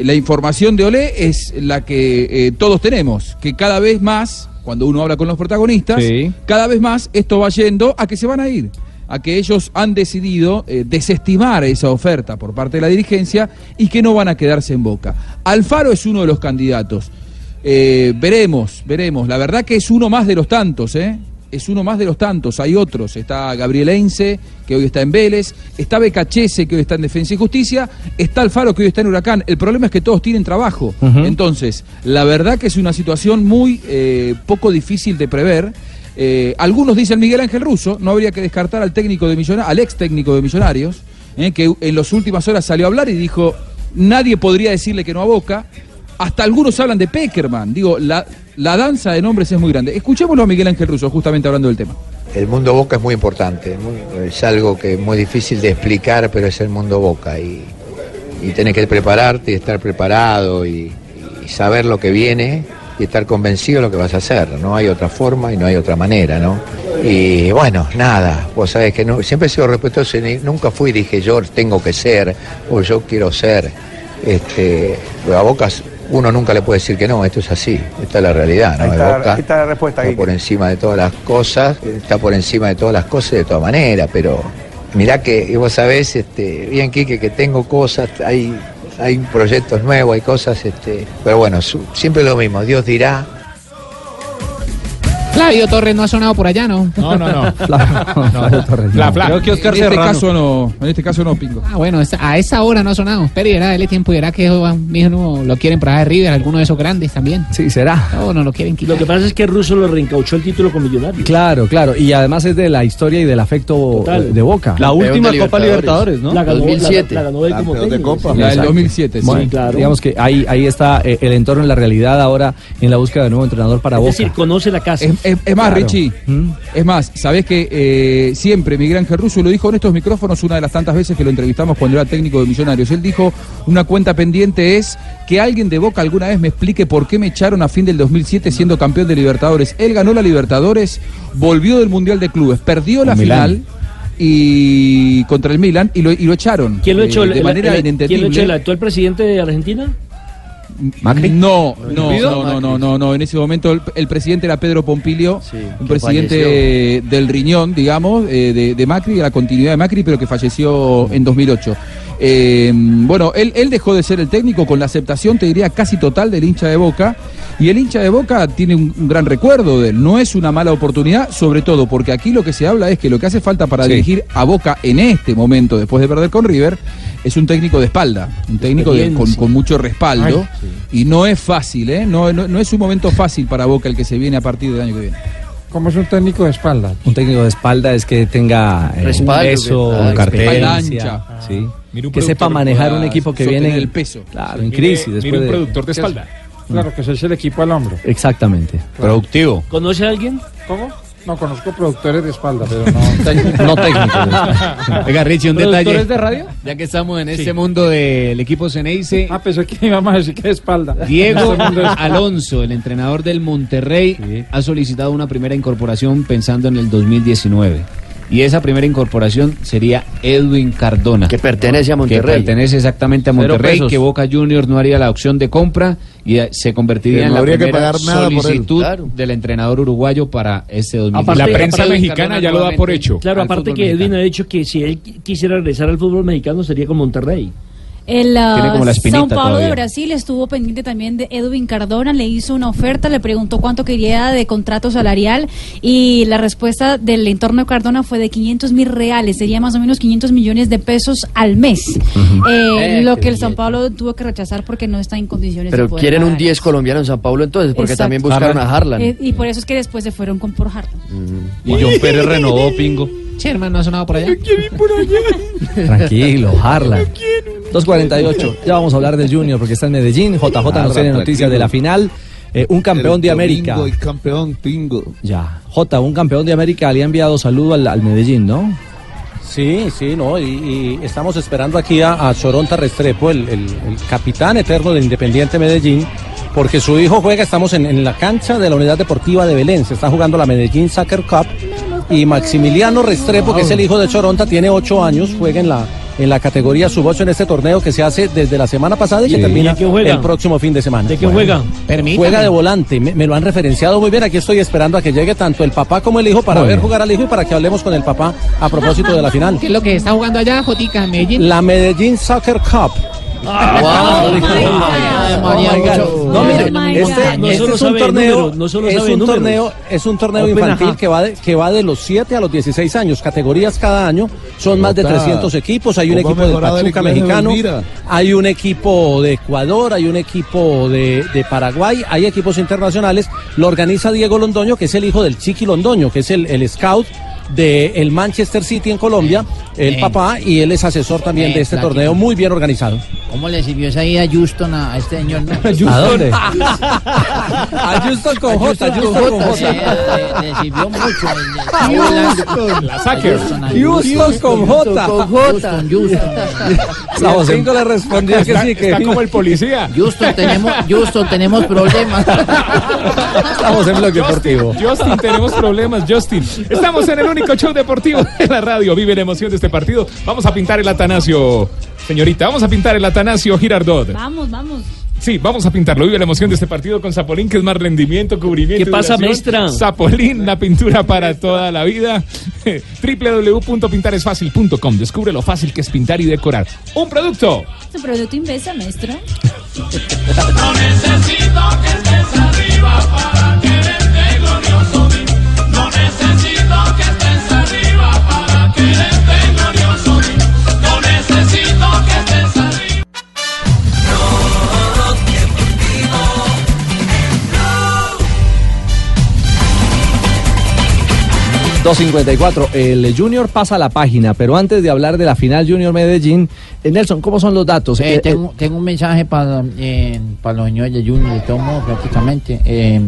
la información de Olé es la que eh, todos tenemos, que cada vez más, cuando uno habla con los protagonistas, Sí. cada vez más esto va yendo a que se van a ir, a que ellos han decidido eh, desestimar esa oferta por parte de la dirigencia y que no van a quedarse en boca. Alfaro es uno de los candidatos. Veremos, veremos. La verdad que es uno más de los tantos, ¿eh? Es uno más de los tantos. Hay otros. Está Gabriel Eince, que hoy está en Vélez. Está Becachese, que hoy está en Defensa y Justicia. Está Alfaro, que hoy está en Huracán. El problema es que todos tienen trabajo. Entonces, la verdad que es una situación muy eh, poco difícil de prever. Eh, algunos dicen Miguel Ángel Russo, no habría que descartar al técnico de Millonarios, al ex técnico de Millonarios, eh, que en las últimas horas salió a hablar y dijo, nadie podría decirle que no a Boca. Hasta algunos hablan de Peckerman. Digo, la, la danza de nombres es muy grande. Escuchémoslo a Miguel Ángel Russo, justamente hablando del tema. El mundo Boca es muy importante, es algo que es muy difícil de explicar, pero es el mundo Boca y, y tenés que prepararte y estar preparado y, saber lo que viene y estar convencido de lo que vas a hacer. No hay otra forma y no hay otra manera, ¿no? Y bueno, nada, vos sabés que siempre he sido respetuoso y nunca fui dije yo tengo que ser o yo quiero ser. Este, a Boca uno nunca le puede decir que no, esto es así, esta es la realidad, ¿no? Ahí está, Boca ahí está la respuesta, está por encima de todas las cosas, está por encima de todas las cosas de todas maneras, pero mirá que vos sabés, este, bien Quique, que tengo cosas, hay, hay proyectos nuevos, hay cosas, este, pero bueno, su- siempre lo mismo, Dios dirá, Flavio Torres no ha sonado por allá, ¿no? No, no, no. Fla, fla. Creo que Oscar en este Serrano. caso no, en este caso no, Pingo. Ah, bueno, a esa hora no ha sonado. Pero verá, dele tiempo y verá que eso, mijo, no lo quieren para de River, alguno de esos grandes también. Sí, será. No, no lo quieren quitar. Lo que pasa es que Russo lo reencauchó el título con Millonarios. Claro, claro. Y además es de la historia y del afecto Total. de Boca. La última Copa Libertadores, ¿no? La ganó, 2007. La, la ganó él como técnico. La del 2007, sí. Bueno, claro. Digamos que ahí, ahí está eh, el entorno en la realidad ahora en la búsqueda de nuevo entrenador para Es Boca. decir, conoce la casa. Es, es- es más, Claro. Richie, es más, sabés que eh, siempre Miguel Ángel Russo lo dijo en estos micrófonos una de las tantas veces que lo entrevistamos cuando era técnico de Millonarios. Él dijo, una cuenta pendiente es que alguien de Boca alguna vez me explique por qué me echaron a fin del 2007 siendo campeón de Libertadores. Él ganó la Libertadores, volvió del Mundial de Clubes, perdió la final. Milán. Y contra el Milan y lo, y lo echaron. ¿Quién lo eh, echó? De el- manera el- ¿Quién lo echó? ¿El actual presidente de Argentina? ¿Macri? No, no, no, no, no, no, no. En ese momento el, el presidente era Pedro Pompilio, un presidente del riñón, digamos, eh, de, de Macri, de la continuidad de Macri, pero que falleció en 2008. Eh, bueno, él, él dejó de ser el técnico con la aceptación, te diría, casi total del hincha de Boca. Y el hincha de Boca tiene un, un gran recuerdo de él. No es una mala oportunidad, sobre todo porque aquí lo que se habla es que lo que hace falta para Sí. dirigir a Boca en este momento, después de perder con River, es un técnico de espalda, un técnico de- con, mucho respaldo. Ay, Y no es fácil, ¿eh? No, no, no es un momento fácil para Boca el que se viene a partir del año que viene. ¿Cómo es un técnico de espalda? Un técnico de espalda es que tenga eh, un peso, ah, ancha. sí. Que sepa manejar un equipo que viene el peso. Claro, en crisis mire después un de- productor de espalda. Claro, que se eche el equipo al hombro. Exactamente. Productivo. ¿Conoce a alguien? ¿Cómo? No, conozco productores de espalda, pero no técnicos. No técnicos. Oiga, Richie, un ¿Productores detalle. de radio? Ya que estamos en Sí. este mundo del equipo Ceneice. Ah, pensé que íbamos a decir que de espalda. Diego Este es- Alonso, el entrenador del Monterrey, ha solicitado una primera incorporación pensando en el 2019. Y esa primera incorporación sería Edwin Cardona. Que pertenece a Monterrey. Que pertenece exactamente a Monterrey, que Boca Juniors no haría la opción de compra y eh, se convertiría en no la habría que primera pagar nada solicitud Claro. del entrenador uruguayo para este 2019. Aparte- la prensa aparte- mexicana ya lo da por hecho. Claro, aparte que Edwin mexicano. ha dicho que si él qui- quisiera regresar al fútbol mexicano sería con Monterrey. El espinita São Paulo de. Brasil estuvo pendiente también de Edwin Cardona, le hizo una oferta, le preguntó cuánto quería de contrato salarial y la respuesta del entorno de Cardona fue de 500 mil reales, sería más o menos 500 millones de pesos al mes. Eh, Eh, lo que el São Paulo tuvo que rechazar porque no está en condiciones Pero de poder quieren un pagar. 10 colombiano en San Pablo entonces, porque Exacto. también buscaron a Harlan. Eh, y por eso es que después se fueron con por Harlan. Y John Pérez renovó, Pingo. Sí, hermano, no ha sonado por allá. Tranquilo, Harlan. 2.48. Ya vamos a hablar del Junior porque está en Medellín. JJ nos tiene noticias de la final. Eh, un campeón El de América. el campeón, pingo. Ya. J, un campeón de América le ha enviado saludo al, al Medellín, ¿no? Sí, sí, no, y, y estamos esperando aquí a, a Choronta Restrepo, el, el- el capitán eterno de Independiente Medellín, porque su hijo juega, estamos en, en la cancha de la Unidad Deportiva de Belén, se está jugando la Medellín Soccer Cup, y Maximiliano Restrepo, que es el hijo de Choronta, tiene ocho años, juega en la, en la categoría sub-8 en este torneo que se hace desde la semana pasada y que Sí. termina el próximo fin de semana. ¿De qué juega? Juega de volante, me, me lo han referenciado muy bien. Aquí estoy esperando a que llegue tanto el papá como el hijo para Muy ver bien. jugar al hijo y para que hablemos con el papá a propósito de la final. ¿Qué es lo que está jugando allá, Jotica, Medellín? La Medellín Soccer Cup. Ah, Oh my God. No, mire, este, este es un torneo, números, no solo es sabe un números. torneo, es un torneo Open infantil que va de, que va de los 7 a los 16 años, categorías cada año, son más de Bogotá. 300 equipos, hay un ¿Cómo ha equipo de Pachuca mexicano, hay un equipo de Ecuador, hay un equipo de, de Paraguay, hay equipos internacionales, lo organiza Diego Londoño, que es el hijo del Chiqui Londoño, que es el, el scout del Manchester City en Colombia, el Bien. papá, y él es asesor también de este torneo, muy bien organizado. ¿Cómo le sirvió esa ida a Houston a, este señor? ¿A dónde? A Houston con J, Houston con J. sí, le, le sirvió mucho. La Sacker. Houston, a Houston con J. Houston, Houston. Le respondió que sí, que está como el policía. Houston, tenemos, Houston, tenemos problemas. Estamos en Blog Deportivo. Justin, tenemos problemas, Justin. Estamos en el único show deportivo de la radio. Vive la emoción de este partido. Vamos a pintar el Atanasio, señorita. Vamos a pintar el Atanasio Girardot. Vamos, vamos. Sí, vamos a pintarlo. Vive la emoción de este partido con Zapolín, que es más rendimiento, cubrimiento. ¿Qué y pasa, maestra? Zapolín, la pintura para toda la vida. www.pintaresfacil.com. Descubre lo fácil que es pintar y decorar. Un producto. Su producto Invesa, maestro. No necesito que estés arriba para quererte 254. El Junior pasa la página, pero antes de hablar de la final Junior Medellín, eh, Nelson, ¿cómo son los datos? Eh, Eh, tengo, tengo un mensaje para, eh, para los señores de Junior, de todo modo, prácticamente. eh,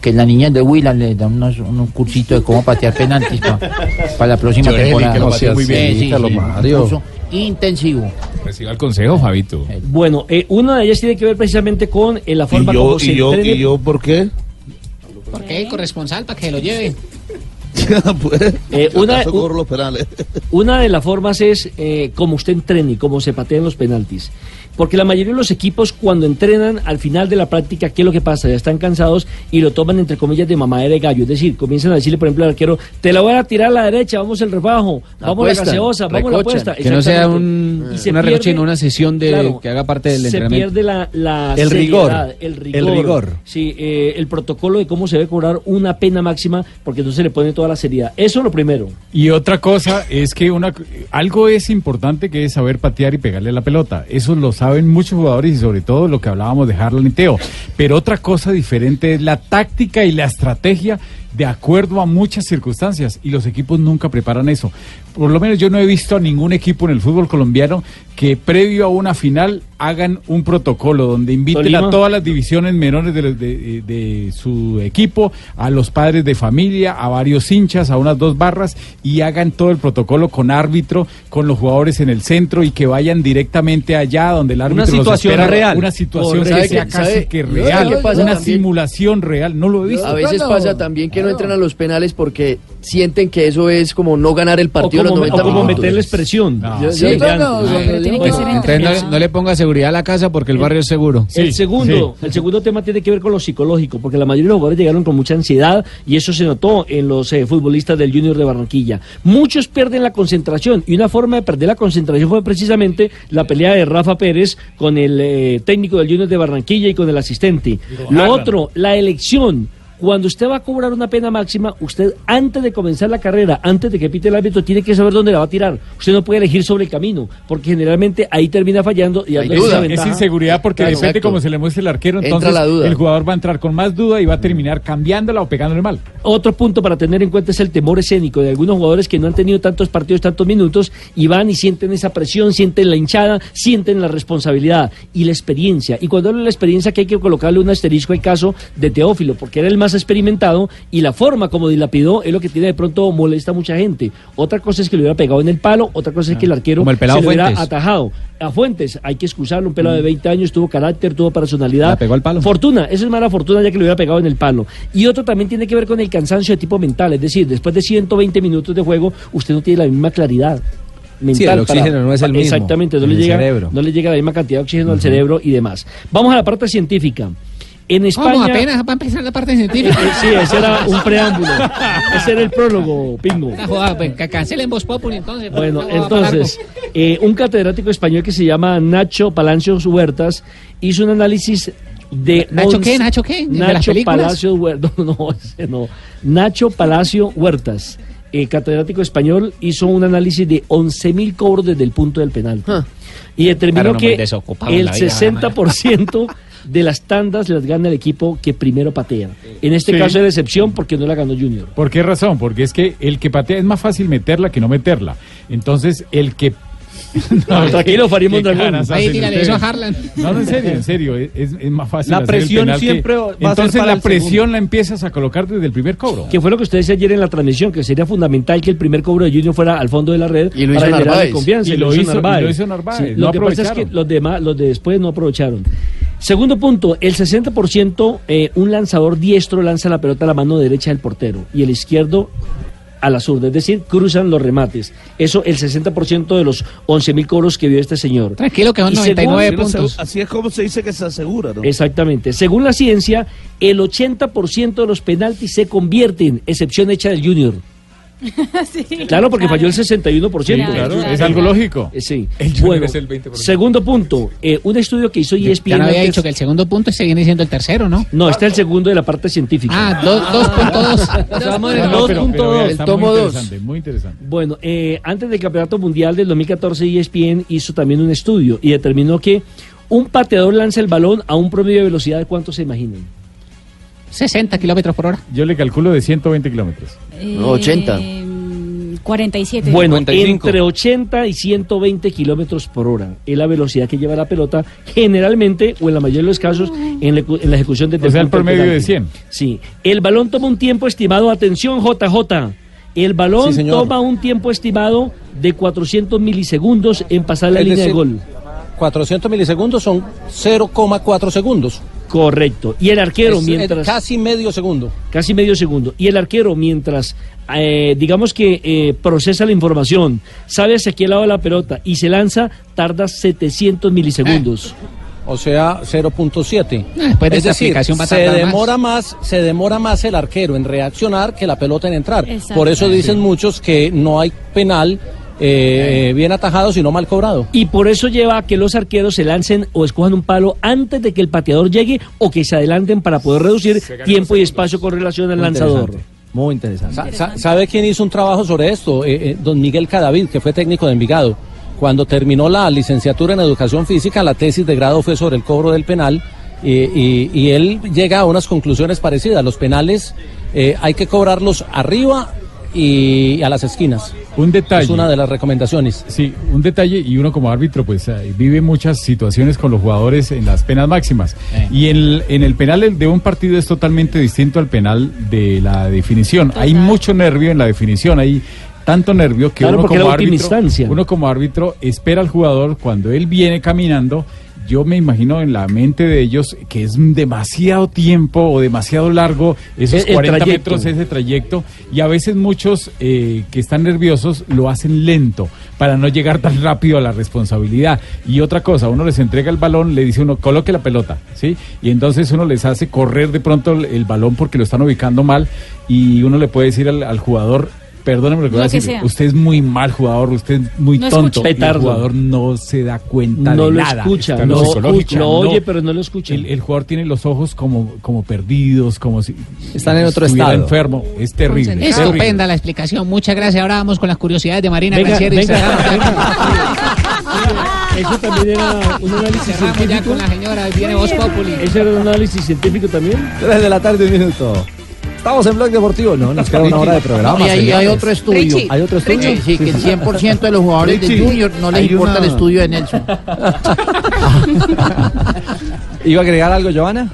que la niña de Huila le da unos, unos cursitos de cómo patear penaltis pa- para la próxima temporada. que lo pateó muy bien. Eh, sí, sí, un Mario. curso intensivo. Reciba el consejo, Fabito. Bueno, eh, una de ellas tiene que ver precisamente con eh, la forma yo- como se y yo- entrene. y yo por qué? ¿Por qué el corresponsal? Para que lo lleve. Eh, una, penales. Una de las formas es eh, cómo usted entrene y cómo se patean los penaltis. Porque la mayoría de los equipos cuando entrenan al final de la práctica, ¿qué es lo que pasa? Ya están cansados y lo toman entre comillas de mamadera de gallo. Es decir, comienzan a decirle, por ejemplo, al arquero, te la voy a tirar a la derecha, vamos el rebajo, vamos la gaseosa, vamos la apuesta. Que no sea Exactamente. un- Y se una pierde- recoche, una sesión de- claro, que haga parte del Se entrenamiento. pierde la, la El rigor, seriedad, el el rigor. rigor. Sí, eh, el protocolo de cómo se debe cobrar una pena máxima, porque entonces se le pone toda la seriedad. Eso es lo primero. Y otra cosa es que una, algo es importante que es saber patear y pegarle la pelota. Eso lo saben muchos jugadores y sobre todo lo que hablábamos de Harlan y Teo. Pero otra cosa diferente es la táctica y la estrategia de acuerdo a muchas circunstancias y los equipos nunca preparan eso. Por lo menos yo no he visto a ningún equipo en el fútbol colombiano que previo a una final hagan un protocolo donde inviten Tolima. a todas las divisiones menores de, de- de su equipo, a los padres de familia, a varios hinchas, a unas dos barras y hagan todo el protocolo con árbitro, con los jugadores en el centro y que vayan directamente allá donde el árbitro los situación espera, real. una situación que sea ¿Sabe casi que ¿Sabe real, qué pasa una también? simulación real. No lo he visto. A veces pasa también que no entran a los penales porque sienten que eso es como no ganar el partido o como, los 90 o como minutos. meterles presión. Sí, no, Entonces le ponga seguridad a la casa porque el barrio es seguro. el segundo, el segundo tema tiene que ver con lo psicológico, porque la mayoría de los jugadores llegaron con mucha ansiedad y eso se notó en los eh, futbolistas del Junior de Barranquilla. Muchos pierden la concentración y una forma de perder la concentración fue precisamente la pelea de Rafa Pérez con el eh, técnico del Junior de Barranquilla y con el asistente. Lo otro, la elección. Cuando usted va a cobrar una pena máxima, usted antes de comenzar la carrera, antes de que pite el árbitro, tiene que saber dónde la va a tirar. Usted no puede elegir sobre el camino, porque generalmente ahí termina fallando y Hay duda. Es inseguridad porque Claro, depende exacto. cómo se le muestre el arquero. Entra Entonces la duda. el jugador va a entrar con más duda y va a terminar cambiándola o pegándole mal. Otro punto para tener en cuenta es el temor escénico de algunos jugadores que no han tenido tantos partidos, tantos minutos, y van y sienten esa presión, sienten la hinchada, sienten la responsabilidad y la experiencia. Y cuando hablo de la experiencia que hay que colocarle un asterisco al caso de Teófilo, porque era el más experimentado y la forma como dilapidó es lo que tiene de pronto molesta a mucha gente. Otra cosa es que le hubiera pegado en el palo, otra cosa es que el arquero Como el pelado se le hubiera atajado. A Fuentes hay que excusarlo, un pelado de 20 años, tuvo carácter, tuvo personalidad. La pegó al palo. Fortuna, eso es mala fortuna ya que le hubiera pegado en el palo. Y otro también tiene que ver con el cansancio de tipo mental, es decir, después de 120 minutos de juego, usted no tiene la misma claridad. Mental el oxígeno no es el mismo Exactamente, no le, llega, cerebro. no le llega la misma cantidad de oxígeno al cerebro y demás. Vamos a la parte científica. En España. ¿Cómo apenas va a empezar la parte científica? Eh, Sí, ese era un preámbulo. Ese era el prólogo, Pingo. Ah, pues, cancelen Voz Populi entonces. pues, Bueno, entonces, eh, un catedrático español que se llama Nacho Palacios Huertas hizo un análisis de... ¿Nacho once- qué? ¿Nacho qué? ¿De las Nacho? Palacios Huertas. No, no, ese no. Nacho Palacio Huertas, eh, catedrático español, hizo un análisis de 11.000 cobros desde el punto del penal. Y determinó Claro, no, que el la vida, 60% de las tandas las gana el equipo que primero patea. En este Sí. caso es excepción porque no la ganó Junior. ¿Por qué razón? Porque es que el que patea es más fácil meterla que no meterla. Entonces, el que. No, tranquilo, Farimón qué Dragón. caras Ahí dígale eso a Harlan. No, no, en serio, en serio. Es, es más fácil. La hacer el presión penal que- siempre va a ser Entonces, para la el presión segundo. la empiezas a colocar desde el primer cobro. Que fue lo que usted decía ayer en la transmisión, que sería fundamental que el primer cobro de Junior fuera al fondo de la red Y lo para hizo Narváez. confianza. Y lo hizo- y lo hizo Narváez, Sí, no lo que pasa es que los, demás, los de después no aprovecharon. Segundo punto, el 60% eh, un lanzador diestro lanza la pelota a la mano derecha del portero y el izquierdo a la zurda, es decir, cruzan los remates. Eso el 60% de los 11.000 cobros que vio este señor. Tranquilo que son Y según- 99 puntos. Así es como se dice que se asegura, ¿no? Exactamente. Según la ciencia, el 80% de los penaltis se convierten, excepción hecha del Junior. Claro, porque falló el 61%. Sí, claro, es algo lógico. Eh, Sí. El Bueno, es el 20%. segundo punto, eh, un estudio que hizo ESPN. Ya no había antes- dicho que el segundo punto se viene siendo el tercero, ¿no? No, está el segundo de la parte científica. Ah, do- 2.2. O sea, vamos en el No, no, pero- 2.2. pero vea, El está tomo muy 2. interesante, muy interesante. Bueno, eh, antes del Campeonato Mundial del 2014, ESPN hizo también un estudio y determinó que un pateador lanza el balón a un promedio de velocidad de cuánto se imaginan. 60 kilómetros por hora. Yo le calculo de 120 kilómetros. Eh, 80. 47. Bueno, 55. entre 80 y 120 kilómetros por hora es la velocidad que lleva la pelota, generalmente, o en la mayoría de los casos, en la, ecu- en la ejecución de O sea, el promedio de 100. Sí. El balón toma un tiempo estimado, atención JJ, el balón Sí, toma un tiempo estimado de 400 milisegundos en pasar la Es línea decir, de gol. 400 milisegundos son 0,4 segundos. Correcto. Y el arquero, Es, eh, mientras... casi medio segundo. casi medio segundo. Y el arquero, mientras, eh, digamos que eh, procesa la información, sabe hacia qué lado de la pelota y se lanza, tarda 700 milisegundos. O sea, 0.7. Ah, después de es esta decir, se más. demora más. se demora más el arquero en reaccionar que la pelota en entrar. Por eso dicen muchos que no hay penal eh, bien atajado, sino mal cobrado. Y por eso lleva a que los arqueros se lancen o escojan un palo antes de que el pateador llegue o que se adelanten para poder reducir tiempo y espacio con relación al Muy lanzador. interesante. Muy interesante. Sa- sa- ¿Sabe quién hizo un trabajo sobre esto? Eh, eh, don Miguel Cadavid, que fue técnico de Envigado. Cuando terminó la licenciatura en educación física, la tesis de grado fue sobre el cobro del penal. eh, y, y él llega a unas conclusiones parecidas. Los penales eh, hay que cobrarlos arriba y a las esquinas. Un detalle. Es una de las recomendaciones. Sí, un detalle y uno como árbitro pues eh, vive muchas situaciones con los jugadores en las penas máximas. Y en el, en el penal de un partido es totalmente distinto al penal de la definición. Hay mucho nervio en la definición, hay tanto nervio que Claro, uno como árbitro, uno como árbitro espera al jugador cuando él viene caminando yo me imagino en la mente de ellos que es demasiado tiempo o demasiado largo esos El- el 40 trayecto. metros, ese trayecto, y a veces muchos eh, que están nerviosos lo hacen lento para no llegar tan rápido a la responsabilidad. Y otra cosa, uno les entrega el balón, le dice uno, coloque la pelota, ¿sí? Y entonces uno les hace correr de pronto el, el balón porque lo están ubicando mal y uno le puede decir al, al jugador, perdóneme lo que voy a Lo decir, usted es muy mal jugador, usted es muy No tonto. Y el jugador no se da cuenta No de lo nada. escucha, no psicológico. escucha, lo oye, pero no lo escucha. El, el jugador tiene los ojos como, como perdidos, como si Están en otro estado. enfermo. Es terrible. Estupenda la explicación. Muchas gracias. Ahora vamos con las curiosidades de Marina Venga, y venga, cerramos. Eso también era un análisis Cerramos ya científico. con la señora. Viene Voz Populi. ¿Ese era un análisis científico también? 3 de la tarde, un minuto. Estamos en Blog Deportivo, ¿no? Nos queda una hora de programa. Y ahí hay otro estudio. Richie, ¿Hay otro estudio? Sí, sí, que el 100% de los jugadores de Junior no les hay importa una- el estudio de Nelson. ¿Iba a agregar algo, Joana?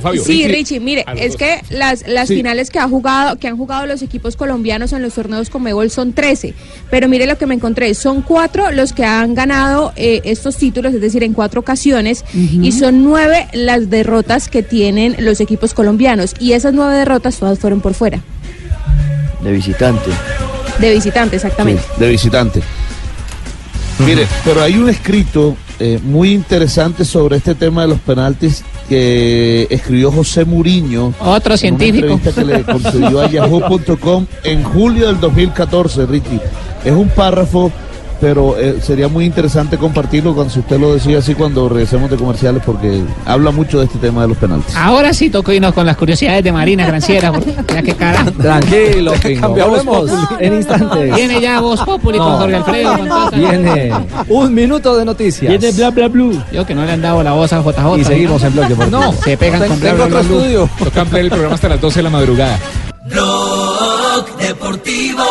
Fabio, Sí, Richie, mire, es dos. que las, las Sí. finales que ha jugado, que han jugado los equipos colombianos en los torneos Comebol son 13, pero mire lo que me encontré, son cuatro los que han ganado eh, estos títulos, es decir, en cuatro ocasiones, y son nueve las derrotas que tienen los equipos colombianos, y esas nueve derrotas todas fueron por fuera, De visitante. de visitante, exactamente. de visitante. Mire, pero hay un escrito eh, muy interesante sobre este tema de los penaltis que escribió José Muriño. Otro científico. En una entrevista que le concedió a yahoo.com en julio del 2014, Ricky. Es un párrafo, pero eh, sería muy interesante compartirlo cuando si usted lo decía así cuando regresemos de comerciales porque habla mucho de este tema de los penaltis. Ahora sí tocó irnos con las curiosidades de Marina Granciera. porque Ya que cara. Tranquilo, Pingo. Cambiamos Volvemos en instantes. Viene ya Voz Populi No. con Jorge Alfredo. Con toda esta- Viene un minuto de noticias. Viene bla bla blue. Yo que no le han dado la voz a JJ. Y seguimos en Blog Deportivo. No, se pegan con bla bla otro blue. estudio. Toca ampliar el programa hasta las 12 de la madrugada. Blog Deportivo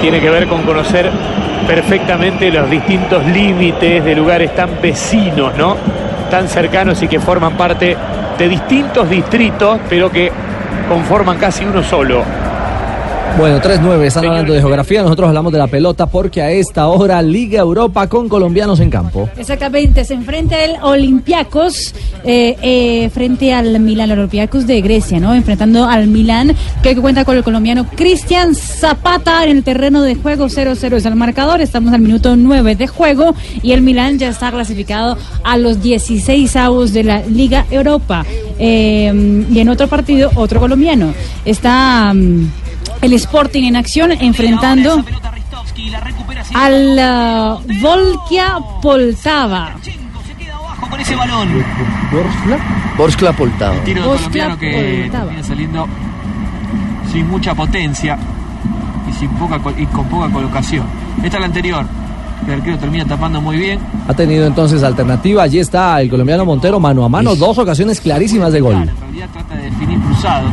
tiene que ver con conocer perfectamente los distintos límites de lugares tan vecinos, ¿no? Tan cercanos y que forman parte de distintos distritos, pero que conforman casi uno solo. Bueno, 3-9, están hablando de geografía, nosotros hablamos de la pelota porque a esta hora Liga Europa con colombianos en campo. Exactamente, se enfrenta el Olympiacos eh, eh, frente al Milan, el Olympiacos de Grecia, ¿no? Enfrentando al Milan, que cuenta con el colombiano Cristian Zapata en el terreno de juego 0-0 es el marcador, estamos al minuto 9 de juego y el Milan ya está clasificado a los 16 avos de la Liga Europa. Eh, y en otro partido, otro colombiano. Está mm, el Sporting en acción enfrentando al ah, Volkia Poltava. con ese balón. Borskla Poltava. Tiro Borskla colombiano que Poltava. viene saliendo sin mucha potencia y, sin poca, y con poca colocación. Esta es la anterior. El arquero termina tapando muy bien. Ha tenido entonces alternativa, allí está el colombiano Montero mano a mano, dos ocasiones clarísimas de gol. En realidad trata de definir cruzado.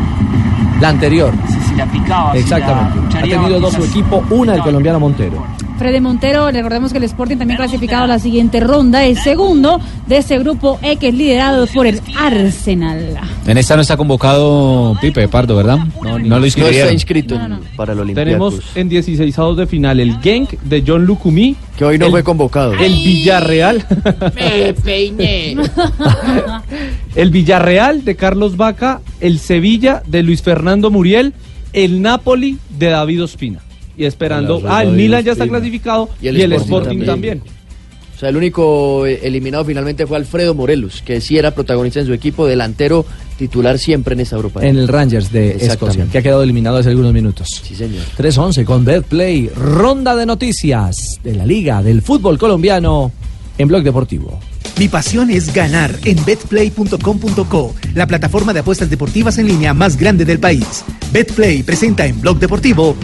La anterior. La picaba, si la Exactamente. Ha tenido dos su equipo, una el colombiano Montero. Freddy Montero, recordemos que el Sporting también clasificado a la siguiente ronda, el segundo de ese grupo E que es liderado por el Arsenal. En esta no está convocado Pipe Pardo, ¿verdad? No, no lo inscribieron. para el Olympiacos. Tenemos en 16 de final el Genk de John Lucumí. Que hoy no el- fue convocado. El Villarreal. Me peiné. el Villarreal de Carlos Vaca. El Sevilla de Luis Fernando Muriel. El Napoli de David Ospina. Y esperando. Ah, el David Milan ya está Ospina. clasificado. Y Y el Sporting Sporting, también. también. O sea, el único eh, eliminado finalmente fue Alfredo Morelos, que sí era protagonista en su equipo, delantero titular siempre en esa Europa. En el Rangers de Escocia, que ha quedado eliminado hace algunos minutos. Sí, señor. 3-11 con Betplay, ronda de noticias de la Liga del Fútbol Colombiano en Blog Deportivo. Mi pasión es ganar en betplay.com.co, la plataforma de apuestas deportivas en línea más grande del país. Betplay presenta en Blog Deportivo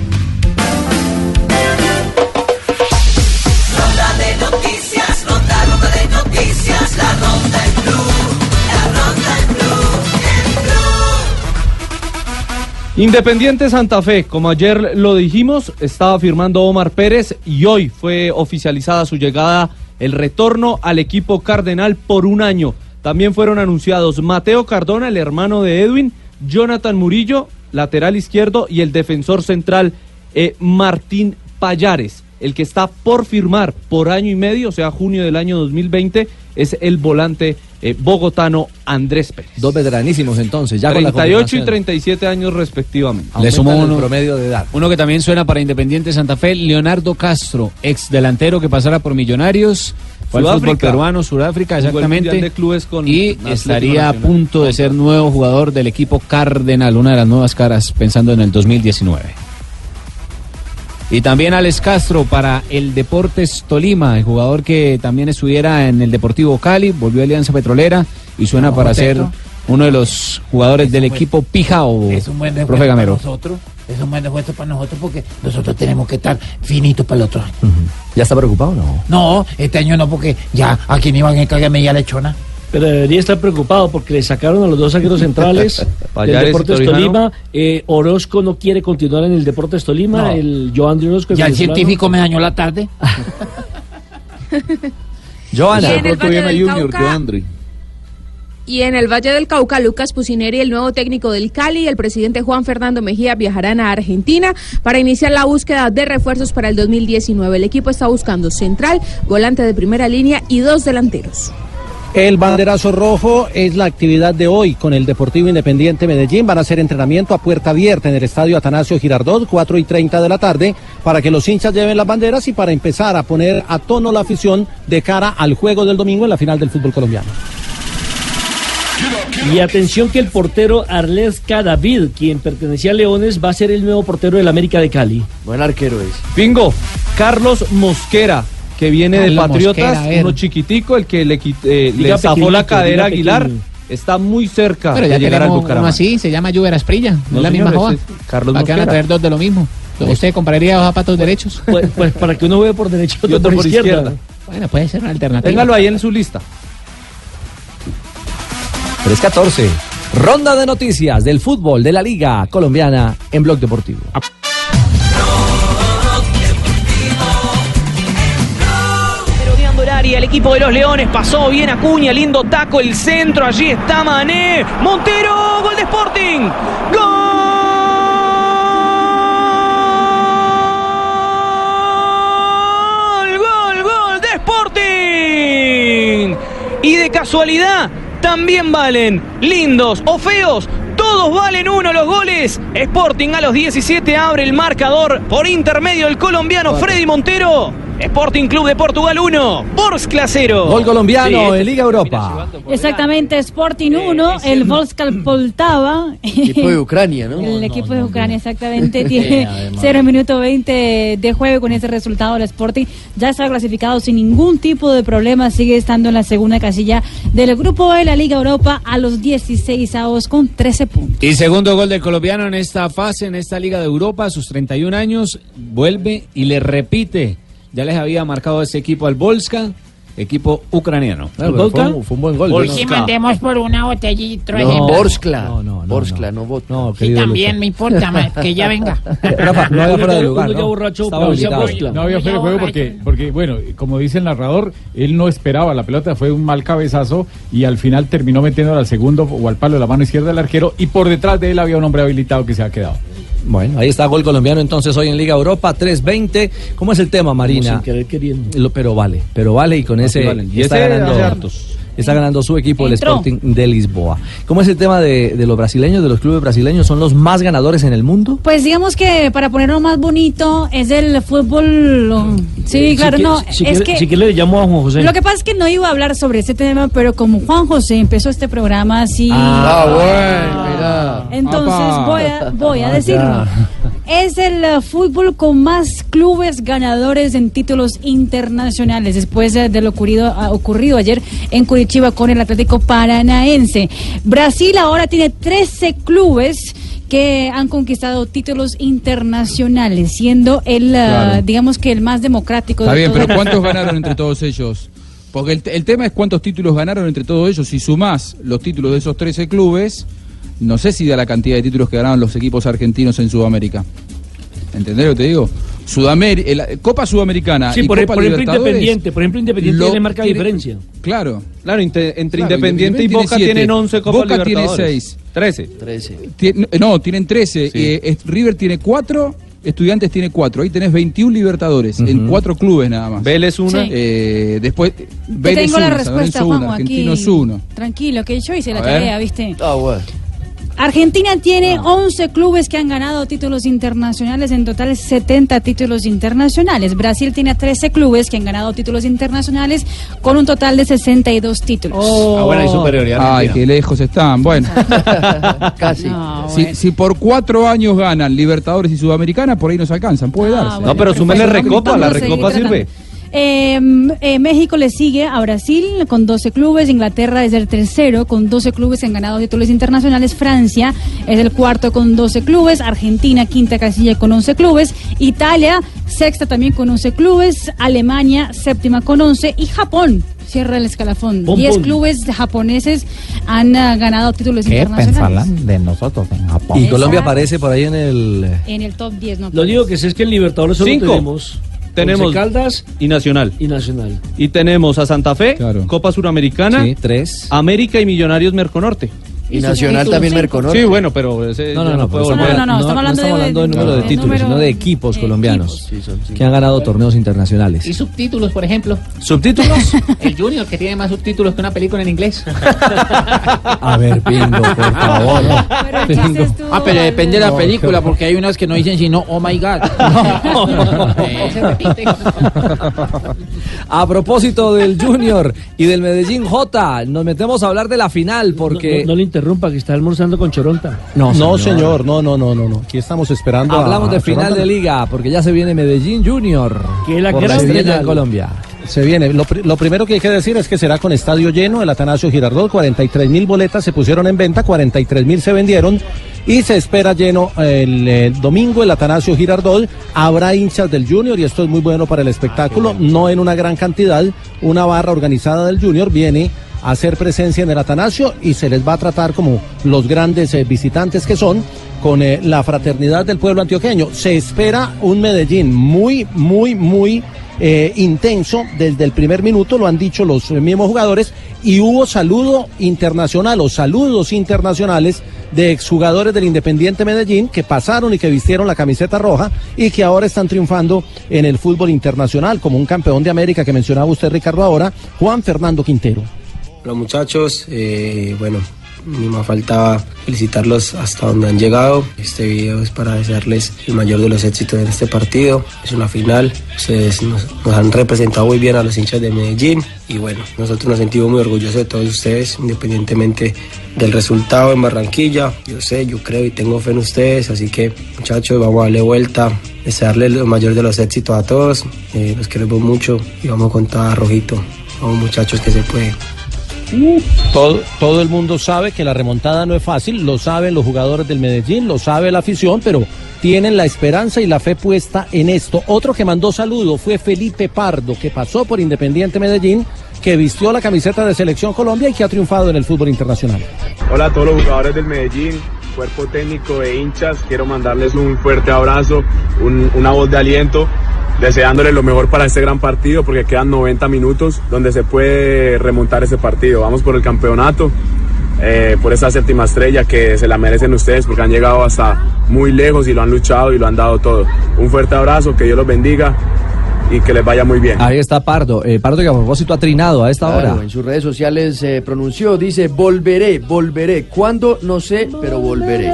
Ronda de noticias, ronda, ronda de noticias, la ronda en blue, la ronda en blue, en blue. Independiente Santa Fe, como ayer lo dijimos, estaba firmando Omar Pérez y hoy fue oficializada su llegada, el retorno al equipo cardenal por un año. También fueron anunciados Mateo Cardona, el hermano de Edwin, Jonathan Murillo, lateral izquierdo, y el defensor central eh, Martín Payares. El que está por firmar por año y medio, o sea, junio del año 2020, es el volante eh, bogotano Andrés Pérez. Dos veteranísimos entonces, ya con la 38 y confirmación. 37 años respectivamente. Le el uno, promedio de edad. uno que también suena para Independiente Santa Fe, Leonardo Castro, ex delantero que pasara por Millonarios, fue al fútbol peruano, Sudáfrica, exactamente. Mundial de Clubes con y estaría a punto de ser nuevo jugador del equipo Cardenal, una de las nuevas caras pensando en el 2019. Y también Alex Castro para el Deportes Tolima, el jugador que también estuviera en el Deportivo Cali, volvió a Alianza Petrolera y suena No, para ser uno de los jugadores del equipo Pijao, Es un buen profe para nosotros. Es un buen refuerzo para nosotros porque nosotros tenemos que estar finitos para el otro año. ¿Ya está preocupado o no? No, este año no, porque ya a quien iban a encargarme ya lechona. Pero debería estar preocupado porque le sacaron a los dos zagueros centrales del Deportes. Tolima. Eh, Orozco no quiere continuar en el Deportes Tolima. No. El Joan Orozco. Ya el científico me dañó la tarde. Joana. Y en el Valle del Cauca- Andri. Y en el Valle del Cauca, Lucas Pusineri, el nuevo técnico del Cali, y el presidente Juan Fernando Mejía viajarán a Argentina para iniciar la búsqueda de refuerzos para el 2019. El equipo está buscando central, volante de primera línea y dos delanteros. El banderazo rojo es la actividad de hoy con el Deportivo Independiente Medellín. Van a hacer entrenamiento a puerta abierta en el estadio Atanasio Girardot, 4 y 30 de la tarde, para que los hinchas lleven las banderas y para empezar a poner a tono la afición de cara al juego del domingo en la final del fútbol colombiano. Y atención que el portero Arles David, quien pertenecía a Leones, va a ser el nuevo portero del América de Cali. Buen arquero es. Bingo, Carlos Mosquera, que viene de Carlos Patriotas, Mosquera, uno chiquitico, el que le, eh, le zafó la cadera a Aguilar, pequeño. está muy cerca Pero ya de llegar al Bucaramanga. así, se llama Lluvia Asprilla, no, No, es la misma es Carlos ¿Para qué van a traer dos de lo mismo? ¿Usted compraría dos zapatos derechos? Pues, pues para que uno vea por derecha y Y otro por izquierda. Bueno, puede ser una alternativa. Téngalo ahí en su lista. 314. Ronda de noticias del fútbol de la Liga Colombiana en Blog Deportivo. Área, el equipo de los Leones pasó bien Acuña, lindo taco, el centro, allí está Mané, Montero, gol de Sporting, gol, gol, gol de Sporting. Y de casualidad también valen lindos o feos. Todos valen uno los goles. Sporting a los 17 abre el marcador por intermedio del colombiano Freddy Montero. Sporting Club de Portugal 1, Borskla 0. Gol colombiano Sí, este- en Liga Europa. Exactamente, Sporting 1, el Volskal Poltava. Equipo de Ucrania, ¿no? El equipo de Ucrania exactamente tiene además. 0 minuto 20 de juego con ese resultado. El Sporting ya está clasificado sin ningún tipo de problema. Sigue estando en la segunda casilla del grupo de la Liga Europa a los 16 avos con 13 puntos. Y segundo gol del colombiano en esta fase, en esta Liga de Europa, a sus 31 años, vuelve y le repite. Ya les había marcado ese equipo al Volska, equipo ucraniano. Claro, pero fue, un, fue un buen gol. Y mandemos por una botellita. No, Borskla. No, no, no, Borskla, no. No, Sí, querido también Lucho. me importa, ma, que ya venga. Rafa, no había fuera de lugar, ya ¿no? borracho. No había fuera de juego porque, porque, bueno, como dice el narrador, él no esperaba la pelota, fue un mal cabezazo y al final terminó metiéndola al segundo o al palo de la mano izquierda del arquero y por detrás de él había un hombre habilitado que se ha quedado. Bueno, ahí está gol colombiano entonces hoy en Liga Europa 3-20. ¿Cómo es el tema, Marina? Sin querer queriendo. Lo- pero vale, pero vale y con Así ese valen. Y está ese ganando. Está ganando su equipo, el Entró. Sporting de Lisboa. ¿Cómo es el tema de, de los brasileños, de los clubes brasileños? ¿Son los más ganadores en el mundo? Pues digamos que para ponerlo más bonito es el fútbol. um, Sí, Si claro, que- no. Si, es quiere, que si quiere le llamo a Juan José. Lo que pasa es que no iba a hablar sobre este tema, pero como Juan José empezó este programa así. Ah, bueno, mira. Entonces Apa. voy a, voy a Ah, decirlo. Es el eh, fútbol con más clubes ganadores en títulos internacionales después de, de lo ocurrido, ah, ocurrido ayer en Curitiba con el Atlético Paranaense. Brasil ahora tiene 13 clubes que han conquistado títulos internacionales, siendo el, ah, Claro. digamos que el más democrático Está de bien, todos. pero ¿cuántos ganaron entre todos ellos? Porque el, el tema es cuántos títulos ganaron entre todos ellos. Si sumás los títulos de esos 13 clubes, no sé si da la cantidad de títulos que ganaron los equipos argentinos en Sudamérica. ¿Entendés lo que te digo? Sudamérica, Copa Sudamericana Sí, y por, Copa por ejemplo, Independiente. Por ejemplo, Independiente lo tiene marca tiene- diferencia. Claro. Claro, entre Claro, Independiente y tiene Boca siete. tienen 11 Copas Boca tiene Libertadores. 6. 13. 13. Tien- no, tienen 13. Eh, es- River tiene 4 Estudiantes tiene cuatro. Ahí tenés 21 Libertadores en Ujú. cuatro clubes nada más. Vélez una. Sí. Eh, después, Te Vélez tengo la una, San respuesta, aquí. Argentinos uno. Tranquilo, que yo hice la A ver. tarea, ¿viste? Ah, bueno. Argentina tiene 11 clubes que han ganado títulos internacionales, en total 70 títulos internacionales. Brasil tiene 13 clubes que han ganado títulos internacionales con un total de 62 títulos. Ah, bueno, superioridad. Ay, qué lejos están. Bueno, Casi. No, si, bueno. si por cuatro años ganan Libertadores y Sudamericana, por ahí nos alcanzan. Puede Ah, darse. bueno, No, pero súmele perfecto. recopa, la recopa tratando. sirve. Eh, eh, México le sigue a Brasil con 12 clubes, Inglaterra es el tercero con 12 clubes que han ganado títulos internacionales, Francia es el cuarto con 12 clubes, Argentina quinta casilla con 11 clubes, Italia sexta también con 11 clubes, Alemania séptima con 11 y Japón cierra el escalafón. Pum, 10 pum. clubes japoneses han ah, ganado títulos ¿Qué internacionales. pensarán de nosotros en Japón? Y Colombia Exacto. aparece por ahí en el... En el top 10, ¿no? Lo único que sé es que en Libertadores solo Cinco. tenemos Tenemos- Once Caldas Y Nacional. y Nacional. Y tenemos a Santa Fe, Claro. Copa Suramericana, Sí, tres. América y Millonarios Merconorte. Y Nacional también Merconorte. Sí, bueno, pero ese No, no, no, pero volver. No, no, no, estamos hablando de- hablando de número de, de títulos, número sino de de equipos colombianos Sí, son cinco. que han ganado torneos internacionales. Y subtítulos, por ejemplo. ¿Subtítulos? El Junior, que tiene más subtítulos que una película en inglés. A ver, Pingo, por favor. Pero es tú, Ah, pero depende de la película, porque hay unas que no dicen sino, oh my god. Eh, Se repite. A propósito del Junior y del Medellín J, nos metemos a hablar de la final porque... Interrumpa, que está almorzando con Choronta. No, No, señor, no, no, no, no, no. Aquí estamos esperando. a- Hablamos de a final de liga, porque ya se viene Medellín Junior. Que es la gran estrella en Colombia. Se viene. Lo, pri- lo primero que hay que decir es que será con estadio lleno el Atanasio Girardot. 43 mil boletas se pusieron en venta, 43 mil se vendieron y se espera lleno el, eh, domingo el Atanasio Girardot. Habrá hinchas del Junior y esto es muy bueno para el espectáculo, no en una gran cantidad. Una barra organizada del Junior viene hacer presencia en el Atanasio y se les va a tratar como los grandes eh, visitantes que son con eh, la fraternidad del pueblo antioqueño. Se espera un Medellín muy, muy, muy eh, intenso desde el primer minuto, lo han dicho los mismos jugadores, y hubo saludo internacional o saludos internacionales de exjugadores del Independiente Medellín que pasaron y que vistieron la camiseta roja y que ahora están triunfando en el fútbol internacional, como un campeón de América que mencionaba usted, Ricardo, ahora, Juan Fernando Quintero. Los muchachos, eh, bueno, ni más faltaba felicitarlos hasta donde han llegado. Este video es para desearles el mayor de los éxitos en este partido. Es una final, ustedes nos, han representado muy bien a los hinchas de Medellín y bueno, nosotros nos sentimos muy orgullosos de todos ustedes, independientemente del resultado en Barranquilla. Yo sé, yo creo y tengo fe en ustedes, así que muchachos, vamos a darle vuelta, desearles el mayor de los éxitos a todos. Eh, los queremos mucho y vamos con toda rojito. Vamos muchachos que se puede. Todo, todo el mundo sabe que la remontada no es fácil, lo saben los jugadores del Medellín, lo sabe la afición, pero tienen la esperanza y la fe puesta en esto. Otro que mandó saludo fue Felipe Pardo, que pasó por Independiente Medellín, que vistió la camiseta de Selección Colombia y que ha triunfado en el fútbol internacional. Hola a todos los jugadores del Medellín, cuerpo técnico e hinchas. Quiero mandarles un fuerte abrazo, un- una voz de aliento, deseándoles lo mejor para este gran partido porque quedan 90 minutos donde se puede remontar ese partido. Vamos por el campeonato, eh, por esa séptima estrella que se la merecen ustedes porque han llegado hasta muy lejos y lo han luchado y lo han dado todo. Un fuerte abrazo, que Dios los bendiga y que les vaya muy bien. Ahí está Pardo. Eh, Pardo que a propósito ha trinado a esta Claro, hora. en sus redes sociales se pronunció, dice, volveré, volveré. ¿Cuándo? No sé, pero volveré.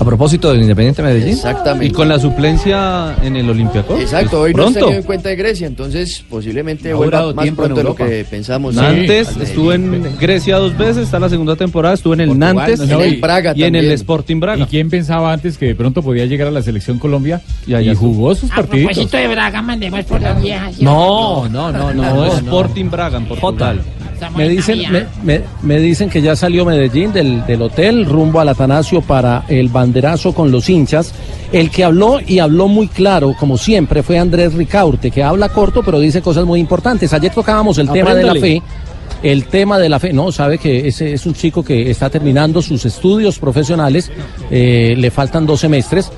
A propósito del Independiente Medellín. Exactamente. Y con la suplencia en el Olympiacos. Exacto, pues, hoy no está pronto. en cuenta de Grecia, entonces posiblemente Ha vuelva durado más tiempo en pronto de lo que pensamos. Nantes, estuvo Medellín. en Grecia dos veces, está en la segunda temporada, estuvo en el Portugal, Nantes ¿no? y, Y- Braga y en el. Sporting Braga. ¿Y quién pensaba antes que de pronto podía llegar a la selección Colombia y, allá jugó sus A partidos? propósito de Braga, mandemos por las viejas. No, no, no, no. No, no. Sporting Braga en Portugal. Me en dicen, me, me- me dicen que ya salió Medellín del, del hotel rumbo al Atanasio para el banderazo con los hinchas. El que habló y habló muy claro, como siempre, fue Andrés Ricaurte, que habla corto pero dice cosas muy importantes. Ayer tocábamos el tema de la fe. El tema de la fe, no, sabe que ese es un chico que está terminando sus estudios profesionales, eh, le faltan dos semestres,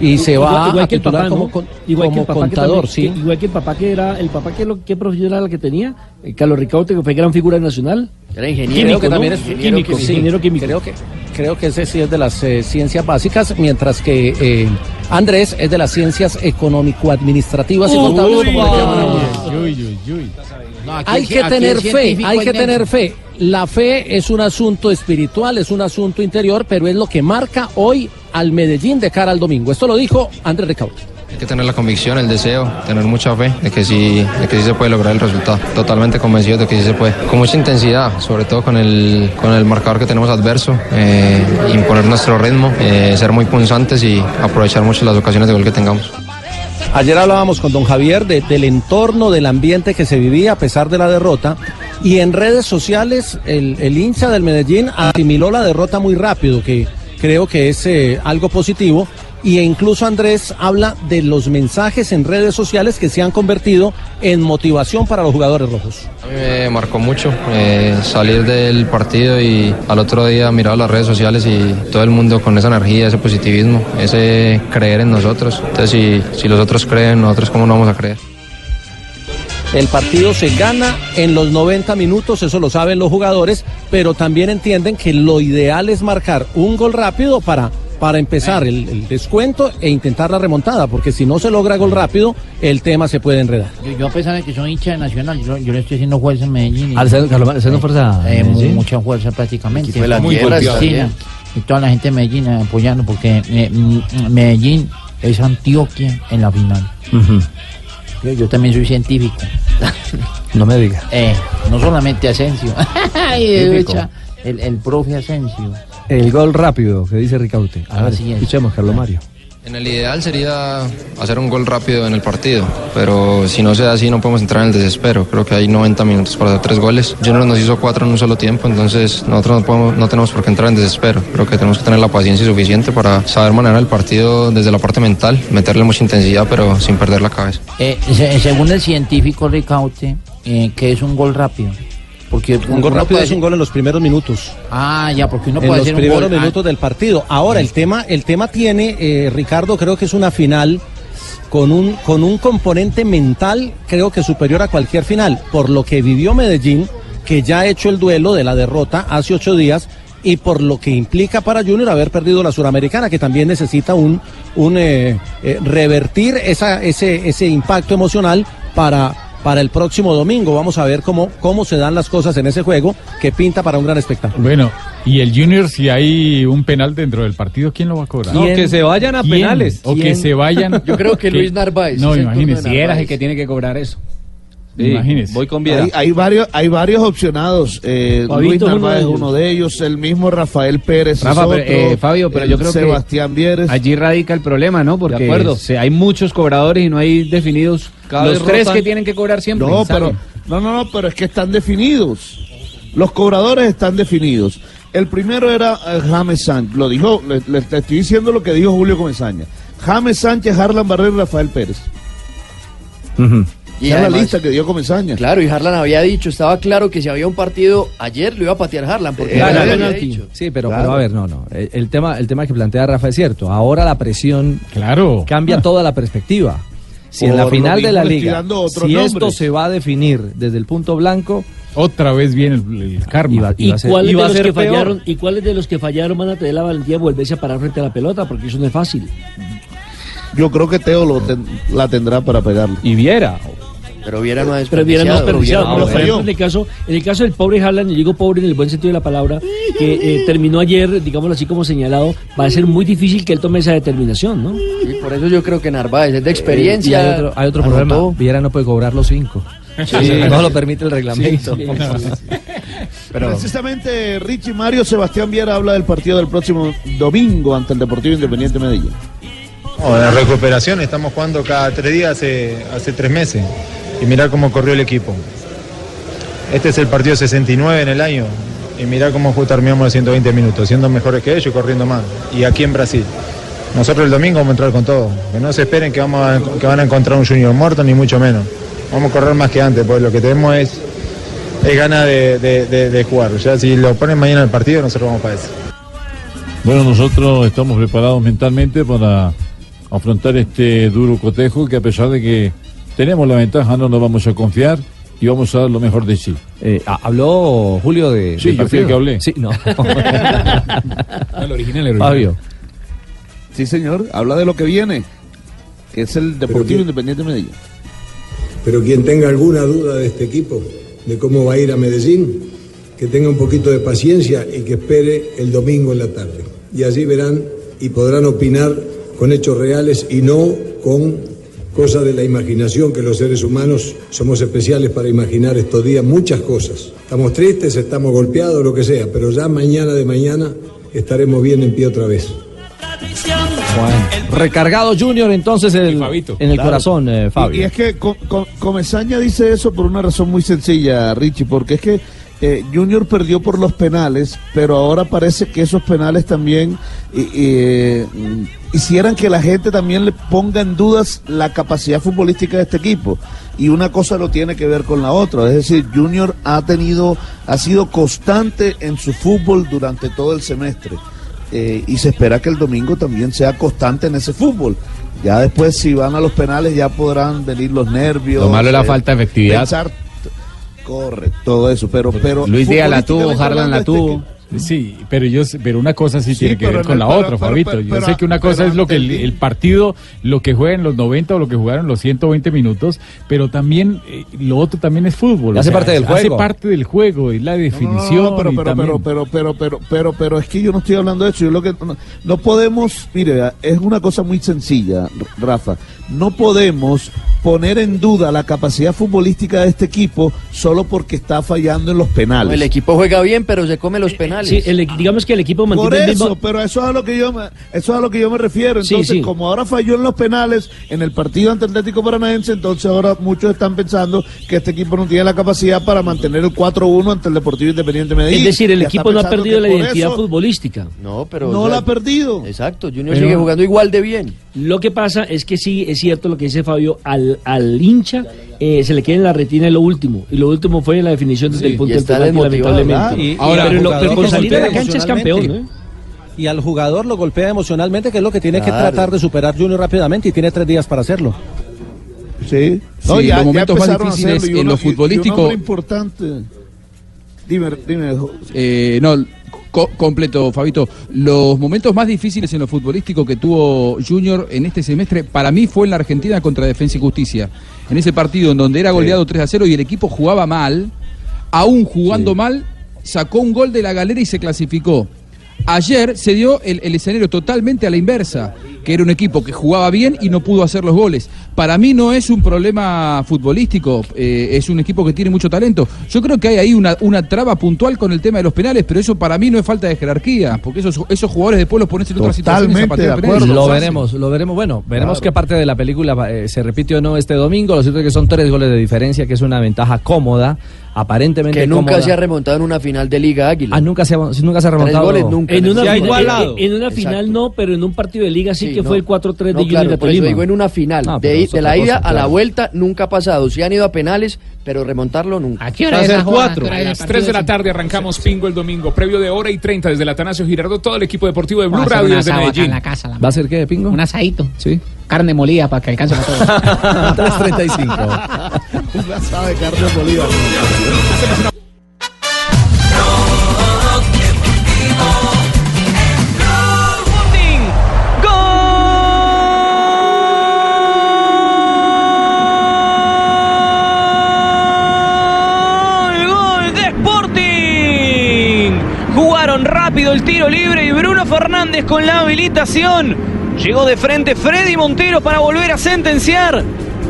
y se Igual- va igual a que el titular papá, como, que el papá que contador, también- sí. que- igual que el papá que era, el papá que lo, qué profesión era la que tenía, Eh, Carlos Ricardo, que fue gran figura nacional. Era Creo que también es químico, sí, ingeniero químico. Creo que, creo que ese sí es de las eh, ciencias básicas, mientras que eh, Andrés es de las ciencias económico-administrativas y contables. hay que tener fe, hay que tener fe. La fe es un asunto espiritual, es un asunto interior, pero es lo que marca hoy al Medellín de cara al domingo. Esto lo dijo Andrés Ricaurte. Hay que tener la convicción, el deseo, tener mucha fe de que sí, de que sí se puede lograr el resultado. Totalmente convencido de que sí se puede. Con mucha intensidad, sobre todo con el, con el marcador que tenemos adverso, eh, imponer nuestro ritmo, eh, ser muy punzantes y aprovechar mucho las ocasiones de gol que tengamos. Ayer hablábamos con don Javier de- del entorno, del ambiente que se vivía a pesar de la derrota. Y en redes sociales, el, el hincha del Medellín asimiló la derrota muy rápido, que creo que es eh, algo positivo. Y incluso Andrés habla de los mensajes en redes sociales que se han convertido en motivación para los jugadores rojos. A mí me marcó mucho eh, salir del partido y al otro día mirar las redes sociales y todo el mundo con esa energía, ese positivismo, ese creer en nosotros. Entonces, si, si los otros creen, nosotros cómo no vamos a creer. El partido se gana en los 90 minutos, eso lo saben los jugadores, pero también entienden que lo ideal es marcar un gol rápido para, para empezar el, el descuento e intentar la remontada, porque si no se logra gol rápido, el tema se puede enredar. Yo, yo a pesar de que soy hincha de Nacional, yo, yo le estoy haciendo fuerza en Medellín. y- ¿le está- Carlos, ¿le está haciendo fuerza Eh, mucha fuerza prácticamente. De la Muy tierra, bien. Y toda la gente de Medellín apoyando porque eh, mm, Medellín es Antioquia en la final. Yo, yo también soy científico. No me diga. Eh, no solamente Asensio. El, el profe Asensio. El gol rápido que dice Ricaute. A ver, es. escuchemos, Carlos Mario. En el ideal sería hacer un gol rápido en el partido, pero si no se da así no podemos entrar en el desespero. Creo que hay 90 minutos para hacer tres goles. Junior nos hizo cuatro en un solo tiempo, entonces nosotros no, podemos, no tenemos por qué entrar en desespero. Creo que tenemos que tener la paciencia suficiente para saber manejar el partido desde la parte mental, meterle mucha intensidad pero sin perder la cabeza. Eh, se- según el científico Ricaute, eh, que es un gol rápido. Porque Un gol rápido puede- es un gol en los primeros minutos. Ah, ya, porque uno en puede los hacer un primeros ah, minutos del partido. Ahora, el tema, el tema tiene, eh, Ricardo, creo que es una final con un, con un componente mental, creo que superior a cualquier final, por lo que vivió Medellín, que ya ha hecho el duelo de la derrota hace ocho días, y por lo que implica para Junior haber perdido la Suramericana, que también necesita un, un eh, eh, revertir esa, ese, ese impacto emocional para, para el próximo domingo. Vamos a ver cómo, cómo se dan las cosas en ese juego, que pinta para un gran espectáculo. Bueno, y el Junior, si hay un penal dentro del partido, ¿quién lo va a cobrar? No, que se vayan a ¿Quién? penales. O que se vayan. Yo creo que Luis Narváez, No, imagínese. Narváez. es el que tiene que cobrar eso. Sí, Imagínese. voy con Hay, hay varios, hay varios opcionados. Eh, Luis es uno Narváez de es ellos. uno de ellos, el mismo Rafael Pérez. es pero, eh, Fabio, pero yo creo Sebastián que Vieres. allí radica el problema, ¿no? Porque De acuerdo. se- hay muchos cobradores y no hay definidos Cada los tres rotan- que tienen que cobrar siempre. No, pero, no, no, no, pero es que están definidos. Los cobradores están definidos. El primero era eh, James Sánchez. Lo dijo, le, le- le estoy diciendo lo que dijo Julio Comesaña. James Sánchez, Harlan Barrera y Rafael Pérez. Y la lista que dio Comesaña. Claro, y Harlan había dicho, estaba claro que si había un partido ayer lo iba a patear Harlan. Porque Eh, lo había dicho. Sí, pero, Claro. pero a ver, no, no. El, el tema, el tema que plantea Rafa es cierto. Ahora la presión claro. cambia toda la perspectiva. Si en la final de la liga, si esto se va a definir desde el punto blanco, otra vez viene el, el karma. Iba- ¿Y iba a ser- cuáles, iba de los que fallaron, ¿Y cuáles de los que fallaron van a tener la valentía de volverse a parar frente a la pelota? Porque eso no es fácil. Yo creo que Teo lo ten- la tendrá para pegarle. Y Viera. Pero Viera no ha Pero Viera no ha desperdiciado. Pero, ejemplo, falló. en el caso, en el caso del pobre Haaland, y digo pobre en el buen sentido de la palabra, que eh, terminó ayer, digámoslo así como señalado, va a ser muy difícil que él tome esa determinación, ¿no? Y por eso yo creo que Narváez es de experiencia. y hay otro, hay otro problema. Viera no puede cobrar los cinco. Sí. No lo permite el reglamento. Sí, sí. Precisamente Richie Mario Sebastián Viera habla del partido del próximo domingo ante el Deportivo Independiente Medellín. No, la recuperación estamos jugando cada tres días hace, hace tres meses y mirá cómo corrió el equipo. Este es el partido 69 en el año y mirá cómo terminamos los 120 minutos, siendo mejores que ellos y corriendo más. Y aquí en Brasil. Nosotros el domingo vamos a entrar con todo. Que no se esperen que, vamos que van a encontrar un Junior muerto, ni mucho menos. Vamos a correr más que antes, porque lo que tenemos es, es ganas de, de- de- jugar. Ya si lo ponen mañana el partido, nosotros vamos para eso. Bueno, nosotros estamos preparados mentalmente para afrontar este duro cotejo que a pesar de que tenemos la ventaja no nos vamos a confiar y vamos a dar lo mejor de sí. Eh, ha- ¿Habló Julio de.? Sí, yo fui el que hablé. Sí, no. el original, el original. Fabio. Sí, señor, habla de lo que viene, que es el Deportivo Independiente de Medellín. Pero quien tenga alguna duda de este equipo, de cómo va a ir a Medellín, que tenga un poquito de paciencia y que espere el domingo en la tarde. Y allí verán y podrán opinar con hechos reales y no con cosas de la imaginación, que los seres humanos somos especiales para imaginar estos días muchas cosas. Estamos tristes, estamos golpeados, lo que sea, pero ya mañana de mañana estaremos bien en pie otra vez. Bueno, recargado Junior entonces el- en el Claro. corazón, eh, Y, Fabio. y es que Co- Co- Comesaña dice eso por una razón muy sencilla, Richie, porque es que eh, Junior perdió por los penales, pero ahora parece que esos penales también mm, hicieran que la gente también le ponga en dudas la capacidad futbolística de este equipo. Y una cosa no tiene que ver con la otra. Es decir, Junior ha tenido, ha sido constante en su fútbol durante todo el semestre. Eh, y se espera que el domingo también sea constante en ese fútbol. Ya después, si van a los penales, ya podrán venir los nervios. Lo malo es la eh, falta de efectividad. pensar- corre, todo eso. Pero, pero Luis Díaz la tuvo, Harlan la este tuvo. Sí, pero yo sé- pero una cosa sí, tiene que ver con el- la pero- otra, pero- Fabito. pero- yo sé que una cosa es lo que el, partido, lo que juega en los 90 o lo que jugaron los 120 minutos, pero también eh, lo otro también es fútbol. Hace parte del Hace juego. parte del juego y la definición. No, pero, y pero, también- pero, pero, pero, pero, pero, pero es que yo no estoy hablando de eso. Yo lo que no, no podemos, mire, es una cosa muy sencilla, Rafa. No podemos poner en duda la capacidad futbolística de este equipo solo porque está fallando en los penales. El equipo juega bien, pero se come los penales. Sí, el- digamos que el equipo Por mantiene el eso, mismo... pero eso es a lo que yo me, eso es a lo que yo me refiero. Entonces, sí. como ahora falló en los penales en el partido ante Atlético Paranaense, entonces ahora muchos están pensando que este equipo no tiene la capacidad para mantener el 4-1 ante el Deportivo Independiente de Medellín. Es decir, el equipo no ha perdido la por identidad eso- futbolística. No, pero... No o sea, la ha perdido. Exacto, Junior Pero- sigue jugando igual de bien. Lo que pasa es que sí, es cierto lo que dice Fabio, al, al hincha eh, se le queda en la retina lo último. Y lo último fue la definición desde Sí, el punto penalti, desmotivado, lamentablemente. Y- Ahora, pero, lo- pero con salir a la cancha es campeón, ¿eh? Y al jugador lo golpea emocionalmente, que es lo que tiene que tratar de superar Junior rápidamente y tiene tres días para hacerlo. Sí. Sí, los momentos más difíciles en lo y- y un futbolístico- importante. Dime, dime. Eh, no, co- completo, Fabito. Los momentos más difíciles en lo futbolístico que tuvo Junior en este semestre, para mí fue en la Argentina contra Defensa y Justicia. En ese partido en donde era goleado 3 a 0 y el equipo jugaba mal, aún jugando mal, sacó un gol de la galera y se clasificó. Ayer se dio el, el escenario totalmente a la inversa, que era un equipo que jugaba bien y no pudo hacer los goles. Para mí no es un problema futbolístico, eh, es un equipo que tiene mucho talento. Yo creo que hay ahí una, una traba puntual con el tema de los penales, pero eso para mí no es falta de jerarquía, porque esos, esos jugadores después los pones en otras situaciones a patear penales. Lo veremos, lo veremos. Bueno, veremos Claro. qué parte de la película eh, se repite o no este domingo. Lo cierto es que son tres goles de diferencia, que es una ventaja cómoda, aparentemente Que nunca cómoda. se ha remontado en una final de Liga Águila. Ah, nunca se ha, nunca se ha Tres remontado. goles nunca. En una, Se ha final, igualado. en, en una Exacto. final no, pero en un partido de liga sí, Sí, que no. fue el 4-3 de No, Junior claro, de por eso digo en una final. No, de, de la ida cosa, a la vuelta nunca ha pasado. Sí han ido a penales, pero remontarlo nunca. ¿A qué hora es hora es A las partido 3 de la tarde arrancamos Pingo el domingo, previo de hora y 30 desde el Atanasio Girardot, todo el equipo deportivo de Blue a Radio desde Medellín. en la casa, la ¿Va a ser qué, Pingo? Un asadito. Sí. Carne molida para que alcance para todos. 3.35. Un asado de carne molida. Rápido el tiro libre y Bruno Fernández con la habilitación. Llegó de frente Freddy Montero para volver a sentenciar.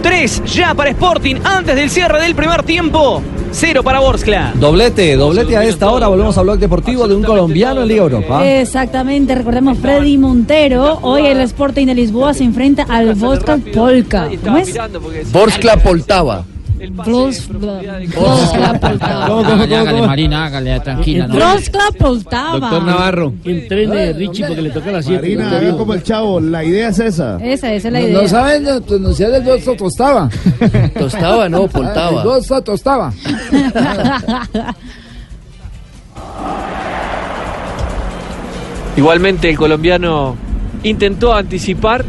Tres ya para Sporting antes del cierre del primer tiempo. Cero para Borskla. Doblete, doblete a esta hora. Volvemos a Blog Deportivo de un colombiano en Liga Europa. Exactamente, recordemos Freddy Montero. Hoy el Sporting de Lisboa se enfrenta al Vodka Polka. ¿Cómo es? Borskla Poltava. Vloskla Poltava. Hágale, Marina, hágale, tranquila. ¿no? Vloskla Poltava. Entrene Richie porque le toca la 7. Marina, haga como el chavo, la idea es esa. Esa, esa es la idea. no saben pronunciar el dos tostaba. Tostaba, no, Poltava. El dos tostaba. Igualmente el colombiano intentó anticipar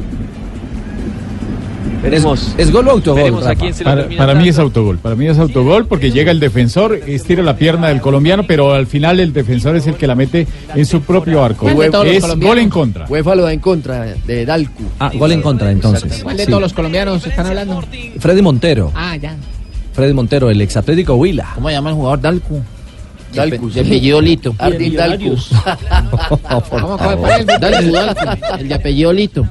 Veremos. ¿Es gol o autogol? A quién se Para, mí es autogol, para mí es autogol porque llega el defensor, estira la pierna del colombiano, pero al final el defensor es el que la mete en su propio arco. ¿Cuál de todos los Es gol en contra. UEFA lo da en contra de Dalcu. Ah, gol en contra entonces. ¿Cuál de todos los colombianos están hablando? Freddy Montero. Ah, ya. Freddy Montero, el ex Atlético Huila. ¿Cómo llama el jugador Dalcu? Dalcu, De apellido Lito. Ardil Dalcu. ¿Cómo, cuál, cuál es el de apellido Lito.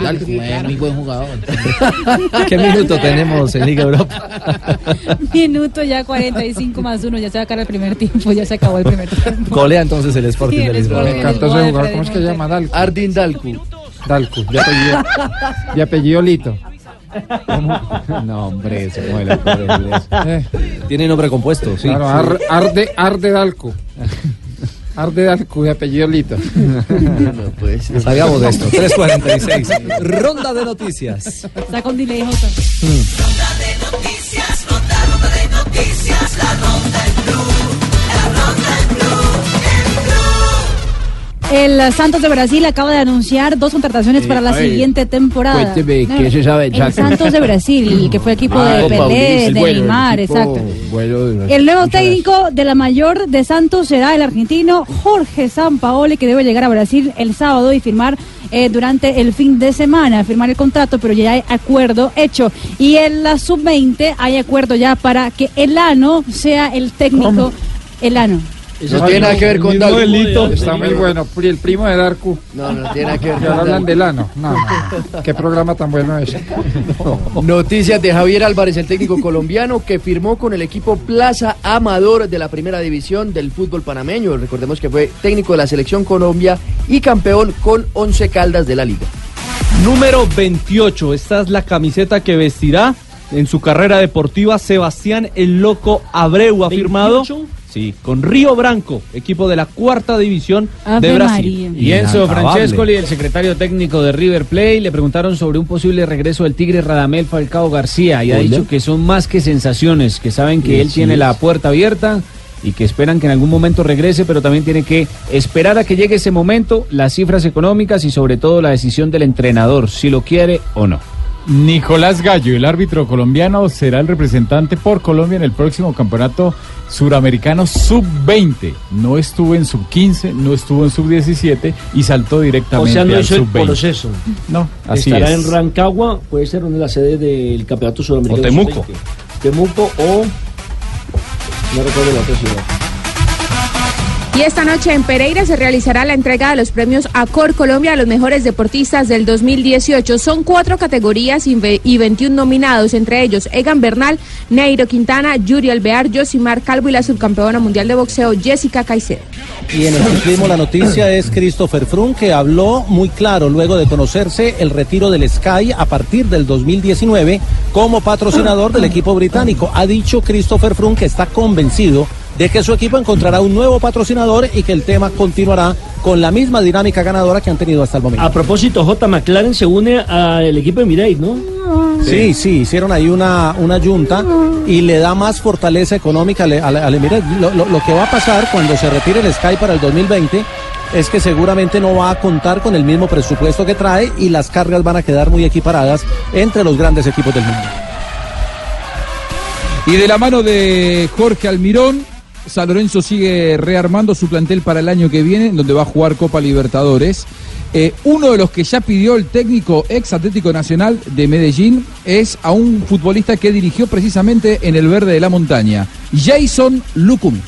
Dalcu, es muy buen jugador. ¿Qué minuto tenemos en Liga Europa? Minuto ya 45 más uno, ya se va a acabar el primer tiempo, ya se acabó el primer tiempo. Golea entonces el Sporting Sí, de Lisboa. De Lisboa de Freddy ¿Cómo es que se llama? Dalco. Ardin Dalcu. Dalco, de apellido, de apellido Lito. No, hombre, se mueve la inglés. Eh, Tiene nombre compuesto, sí. claro, ar- arde, arde Dalco. Arde Dalco, de apellido Lito. No, pues. Salgamos de esto. 3.46. Ronda de noticias. Está con delay, Jota. Noticias, ronda, ronda de noticias, El Santos de Brasil acaba de anunciar dos contrataciones Eh, para la ver, siguiente temporada. cuénteme, No, ¿qué se sabe del El Santos? De Brasil, que fue equipo Ah, de Pelé, de bueno, Neymar, exacto. bueno de- El nuevo técnico de la mayor de Santos será el argentino Jorge Sampaoli, que debe llegar a Brasil el sábado y firmar eh, durante el fin de semana, firmar el contrato, pero ya hay acuerdo hecho. Y en la sub-20 hay acuerdo ya para que Elano sea el técnico. Elano. Eso no tiene nada que ver con delito. Está muy bueno. El primo de Darku. No, no tiene nada que ver con hablan de Lano. No, no, no. Qué programa tan bueno es. Noticias de Javier Álvarez, el técnico colombiano que firmó con el equipo Plaza Amador de la primera división del fútbol panameño. Recordemos que fue técnico de la selección Colombia y campeón con 11 caldas de la liga. Número 28. Esta es la camiseta que vestirá en su carrera deportiva Sebastián el Loco Abreu. Ha firmado sí, con Río Branco, equipo de la cuarta división de Brasil. María. Y Enzo. Francescoli, el secretario técnico de River Plate, le preguntaron sobre un posible regreso del Tigre Radamel Falcao García y ha dicho que son más que sensaciones, que saben que Sí, él sí tiene es. la puerta abierta y que esperan que en algún momento regrese, pero también tiene que esperar a que llegue ese momento, las cifras económicas y sobre todo la decisión del entrenador, si lo quiere o no. Nicolás Gallo, el árbitro colombiano, será el representante por Colombia en el próximo campeonato suramericano sub-20. No estuvo en sub-15, no estuvo en sub-17 y saltó O directamente sea, no al hizo el sub-20. proceso. No, así Estará es. en Rancagua, puede ser una de las sedes del Campeonato Sudamericano. O Temuco. Sub-20. Temuco o. No recuerdo la otra ciudad. Y esta noche en Pereira se realizará la entrega de los premios Acor Colombia a los mejores deportistas del 2018. Son cuatro categorías y ve- y 21 nominados, entre ellos Egan Bernal, Neiro Quintana, Yuri Alvear, Josimar Calvo y la subcampeona mundial de boxeo Jessica Caicedo. Y en el ciclismo la noticia es Christopher Froome que habló muy claro luego de conocerse el retiro del Sky a partir del 2019 como patrocinador del equipo británico. Ha dicho Christopher Froome que está convencido de que su equipo encontrará un nuevo patrocinador y que el tema continuará con la misma dinámica ganadora que han tenido hasta el momento. A propósito, J. McLaren se une al equipo de Mireille, ¿no? Sí, sí, hicieron ahí una, una junta y le da más fortaleza económica al, al- al Emirates. Lo, lo- lo que va a pasar cuando se retire el Sky para el 2020 es que seguramente no va a contar con el mismo presupuesto que trae y las cargas van a quedar muy equiparadas entre los grandes equipos del mundo. Y de la mano de Jorge Almirón, San Lorenzo sigue rearmando su plantel para el año que viene, en donde va a jugar Copa Libertadores. Eh, uno de los que ya pidió el técnico ex Atlético Nacional de Medellín es a un futbolista que dirigió precisamente en el verde de la montaña, Jason Lucum.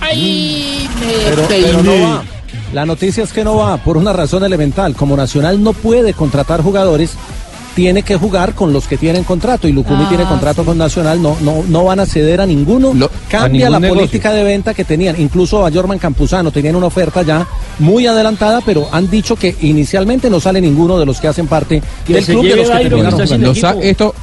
Ay, Pero, pero no va. La noticia es que no va por una razón elemental. Como Nacional no puede contratar jugadores, tiene que jugar con los que tienen contrato y Lucumi Ah, tiene contrato con Nacional, no, no, no van a ceder a ninguno. Cambia ningún la negocio. política de venta que tenían. Incluso a Jorman Campuzano tenían una oferta ya muy adelantada, pero han dicho que inicialmente no sale ninguno de los que hacen parte Que del club de los que terminaron está sin jugando. Lo sa- esto,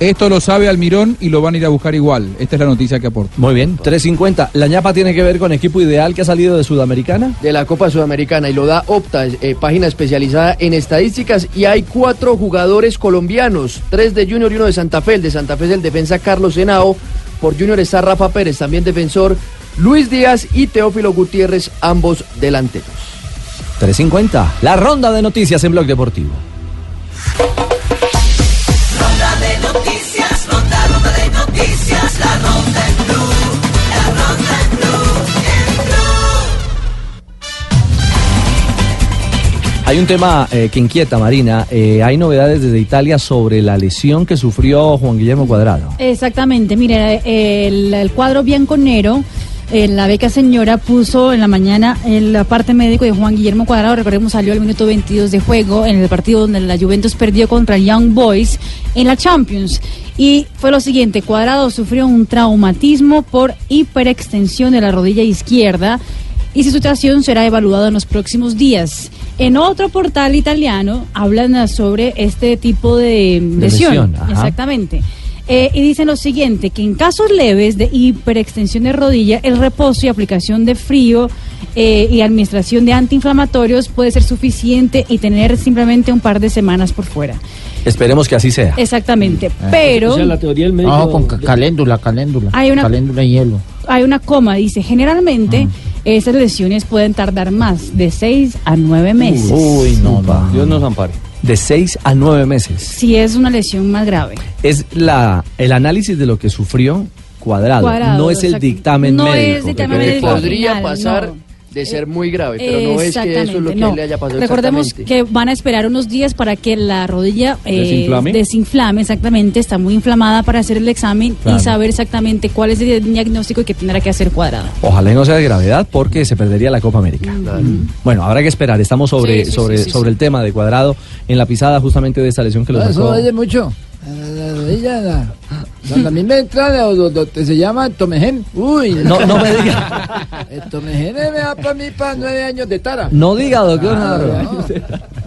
esto lo sabe Almirón y lo van a ir a buscar igual. Esta es la noticia que aporta. Muy bien, 3.50. ¿La ñapa tiene que ver con equipo ideal que ha salido de Sudamericana? De la Copa Sudamericana y lo da Opta, eh, página especializada en estadísticas. Y hay cuatro jugadores colombianos: tres de Junior y uno de Santa Fe. El de Santa Fe es el defensa Carlos Henao. Por Junior está Rafa Pérez, también defensor Luis Díaz y Teófilo Gutiérrez, ambos delanteros. 3.50. La ronda de noticias en Blog Deportivo. Hay un tema eh, que inquieta, Marina. Eh, hay novedades desde Italia sobre la lesión que sufrió Juan Guillermo Cuadrado. Exactamente, mire, el, cuadro bianconero, eh, la beca señora puso en la mañana en la parte médico de Juan Guillermo Cuadrado, recordemos salió al minuto 22 de juego en el partido donde la Juventus perdió contra Young Boys en la Champions. Y fue lo siguiente, Cuadrado sufrió un traumatismo por hiperextensión de la rodilla izquierda y su situación será evaluada en los próximos días. En otro portal italiano hablan sobre este tipo de lesión. lesión. Exactamente. Eh, y dicen lo siguiente, que en casos leves de hiperextensión de rodilla, el reposo y aplicación de frío eh, y administración de antiinflamatorios puede ser suficiente y tener simplemente un par de semanas por fuera. Esperemos que así sea. Exactamente. Pero... O sea, la teoría del médico... No, con ca- caléndula, caléndula. Hay una- Caléndula y hielo. hay una coma, dice, generalmente esas lesiones pueden tardar más de 6 a 9 meses. Uy, no, no. Dios nos ampare. De seis a nueve meses. Si es una lesión más grave. Es la el análisis de lo que sufrió Cuadrado. Cuadrado, no es el dictamen No médico. es dictamen médico. Podría final, pasar no. De ser muy grave, pero no es que eso es lo que le haya pasado Recordemos que van a esperar unos días para que la rodilla eh, ¿Desinflame? desinflame, exactamente, está muy inflamada para hacer el examen Claro. y saber exactamente cuál es el diagnóstico que tendrá que hacer cuadrado. Ojalá y no sea de gravedad porque se perdería la Copa América. Bueno, habrá que esperar. Estamos sobre, Sí, sí, sobre, sí, sí, sobre el tema de Cuadrado en la pisada justamente de esta lesión que lo eso sacó. duele mucho. La- la rodilla, la- Mí me entra lo, lo- lo que se llama Tomegen. Uy. No, no me diga. El Tomegen me da para mí para nueve años de tara. No diga, doctor Ah, no.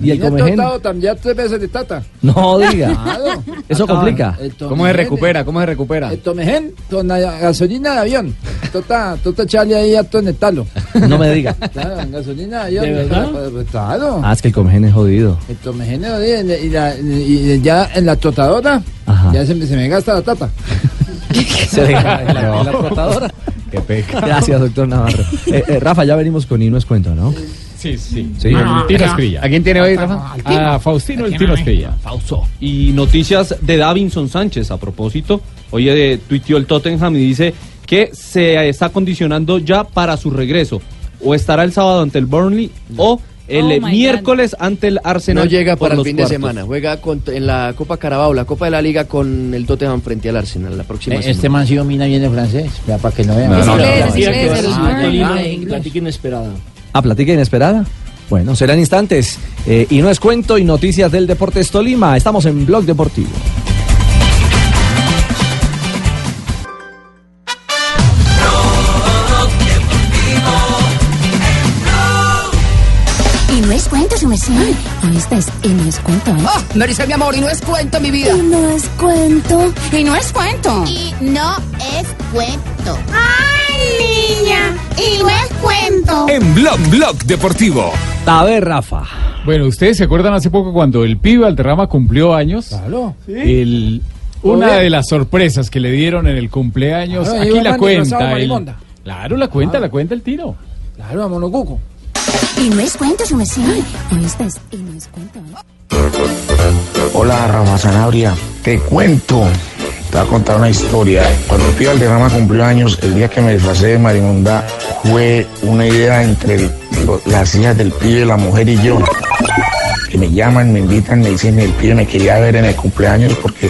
¿Y el Comején? también tres veces de tata. No diga. Claro. Eso complica. ¿Cómo se recupera? ¿Cómo se recupera? El Tomegen con la gasolina de avión. Tota, tota echarle ahí a en el talo. No me diga. Claro, en gasolina de avión. ¿De verdad? Pues, pues, Claro. Ah, es que el Comején es jodido. El Tomegen y, la- y ya en la trotadora ya se me, se me gasta la tata. Se le- la, la trotadora. Qué peca. Gracias, doctor Navarro. Eh, eh, Rafa, ya venimos con Ino es cuento, ¿no? Sí, sí. Sí. Con el. ¿A quién tiene hoy, Rafa? A Faustino el Tino Esprilla. Y noticias de Davinson Sánchez a propósito. Hoy eh, tuiteó el Tottenham y dice que se está condicionando ya para su regreso. O estará el sábado ante el Burnley o el Oh, God. miércoles ante el Arsenal. No llega para el fin de semana. Juega con- en la Copa Carabao, la Copa de la Liga con el Tottenham frente al Arsenal la próxima Eh, Este semana. man sí domina bien el francés. Ya para que no vean. No, no, no, Ah, ah, platica inesperada. ¿A platica inesperada? Bueno, serán instantes. Eh, y no es cuento y noticias del Deportes Tolima. Estamos en Blog Deportivo. Merced. ¿Oíste? Y no es cuento, ¿eh? Oh, me dice mi amor, y no es cuento, mi vida. Y no es cuento. Y no es cuento. Y no es cuento. ¡Ay, niña! Y no es cuento. En Blog Blog Deportivo. A ver, Rafa. Bueno, ¿ustedes se acuerdan hace poco cuando el pibe Valderrama cumplió años? Claro. El, una de las sorpresas que le dieron en el cumpleaños, Claro, aquí la cuenta. El- claro, la cuenta, la cuenta el tiro. Claro, vámonos, Cuco. Y no es cuento, su merced. ¿Oíste? Y no es cuento, ¿eh? Hola Rafa Zanabria, te cuento, te voy a contar una historia. Cuando el Pío Valderrama cumplió años, el día que me disfracé de Marimonda fue una idea entre las hijas del pibe, la mujer y yo. Que me llaman, me invitan, me dicen el pibe me quería ver en el cumpleaños porque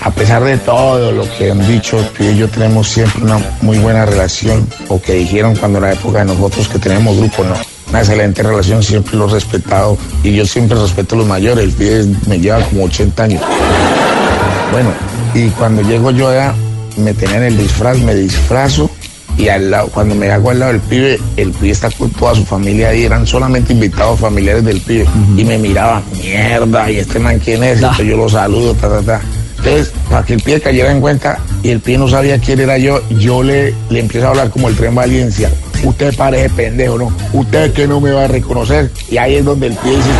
a pesar de todo lo que han dicho, pibe y yo tenemos siempre una muy buena relación. O que dijeron cuando era época de nosotros que teníamos grupo, no. Una excelente relación, siempre lo he respetado y yo siempre respeto a los mayores. El pibe me lleva como 80 años. Bueno, y cuando llego yo allá, me tenían el disfraz, me disfrazo y al lado, cuando me hago al lado del pibe, el pibe está con toda su familia ahí, eran solamente invitados familiares del pibe y me miraban, mierda, y este man quién es, Entonces yo lo saludo, ta, ta, ta. Entonces, para que el pibe cayera en cuenta y el pibe no sabía quién era yo, yo le, le empiezo a hablar como el tren Valencia. Usted parece pendejo, ¿no? Usted que no me va a reconocer. Y ahí es donde el pibe dice,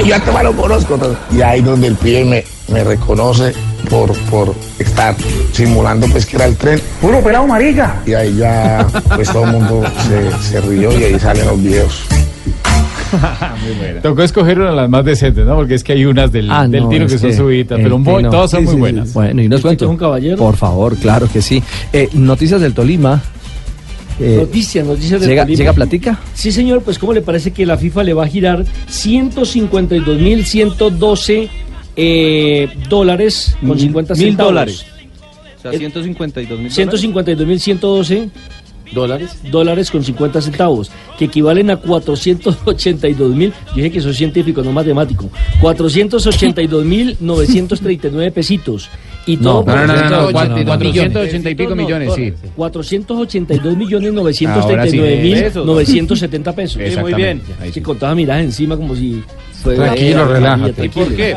¡eche! Yo a lo conozco. Y ahí es donde el pibe me, me reconoce por, por estar simulando pues que era el tren. ¡Puro pelado marica! Y ahí ya pues todo el mundo se, se rió y ahí salen los videos. Tocó escoger una de las más decentes, ¿no? Porque es que hay unas del, Ah, del no, tiro que son subitas, el pero un bo- Tino- todas son Sí, muy sí, buenas. sí. Bueno, y no es ¿Este cuento. que un caballero? Por favor, claro que sí. Eh, noticias del Tolima. Eh, noticias, noticias del ¿llega- llega platica? Sí, señor, pues ¿cómo le parece que la FIFA le va a girar 152.112 eh, dólares con Mil- 50 mil centavos? dólares. O sea, Eh, 152 mil 152.112 dólares dólares con 50 centavos, que equivalen a 482.000, yo dije que soy científico, no matemático, 482.939 pesitos. Y No, todo no, no, no, no, no, 482 480 y pico millones, sí. 482 millones Ahora sí, 939 mil pesos. 970 pesos. Sí, muy bien. Ahí que contaba miras encima como si fuera- Tranquilo, eh, relájate. ¿Y por qué?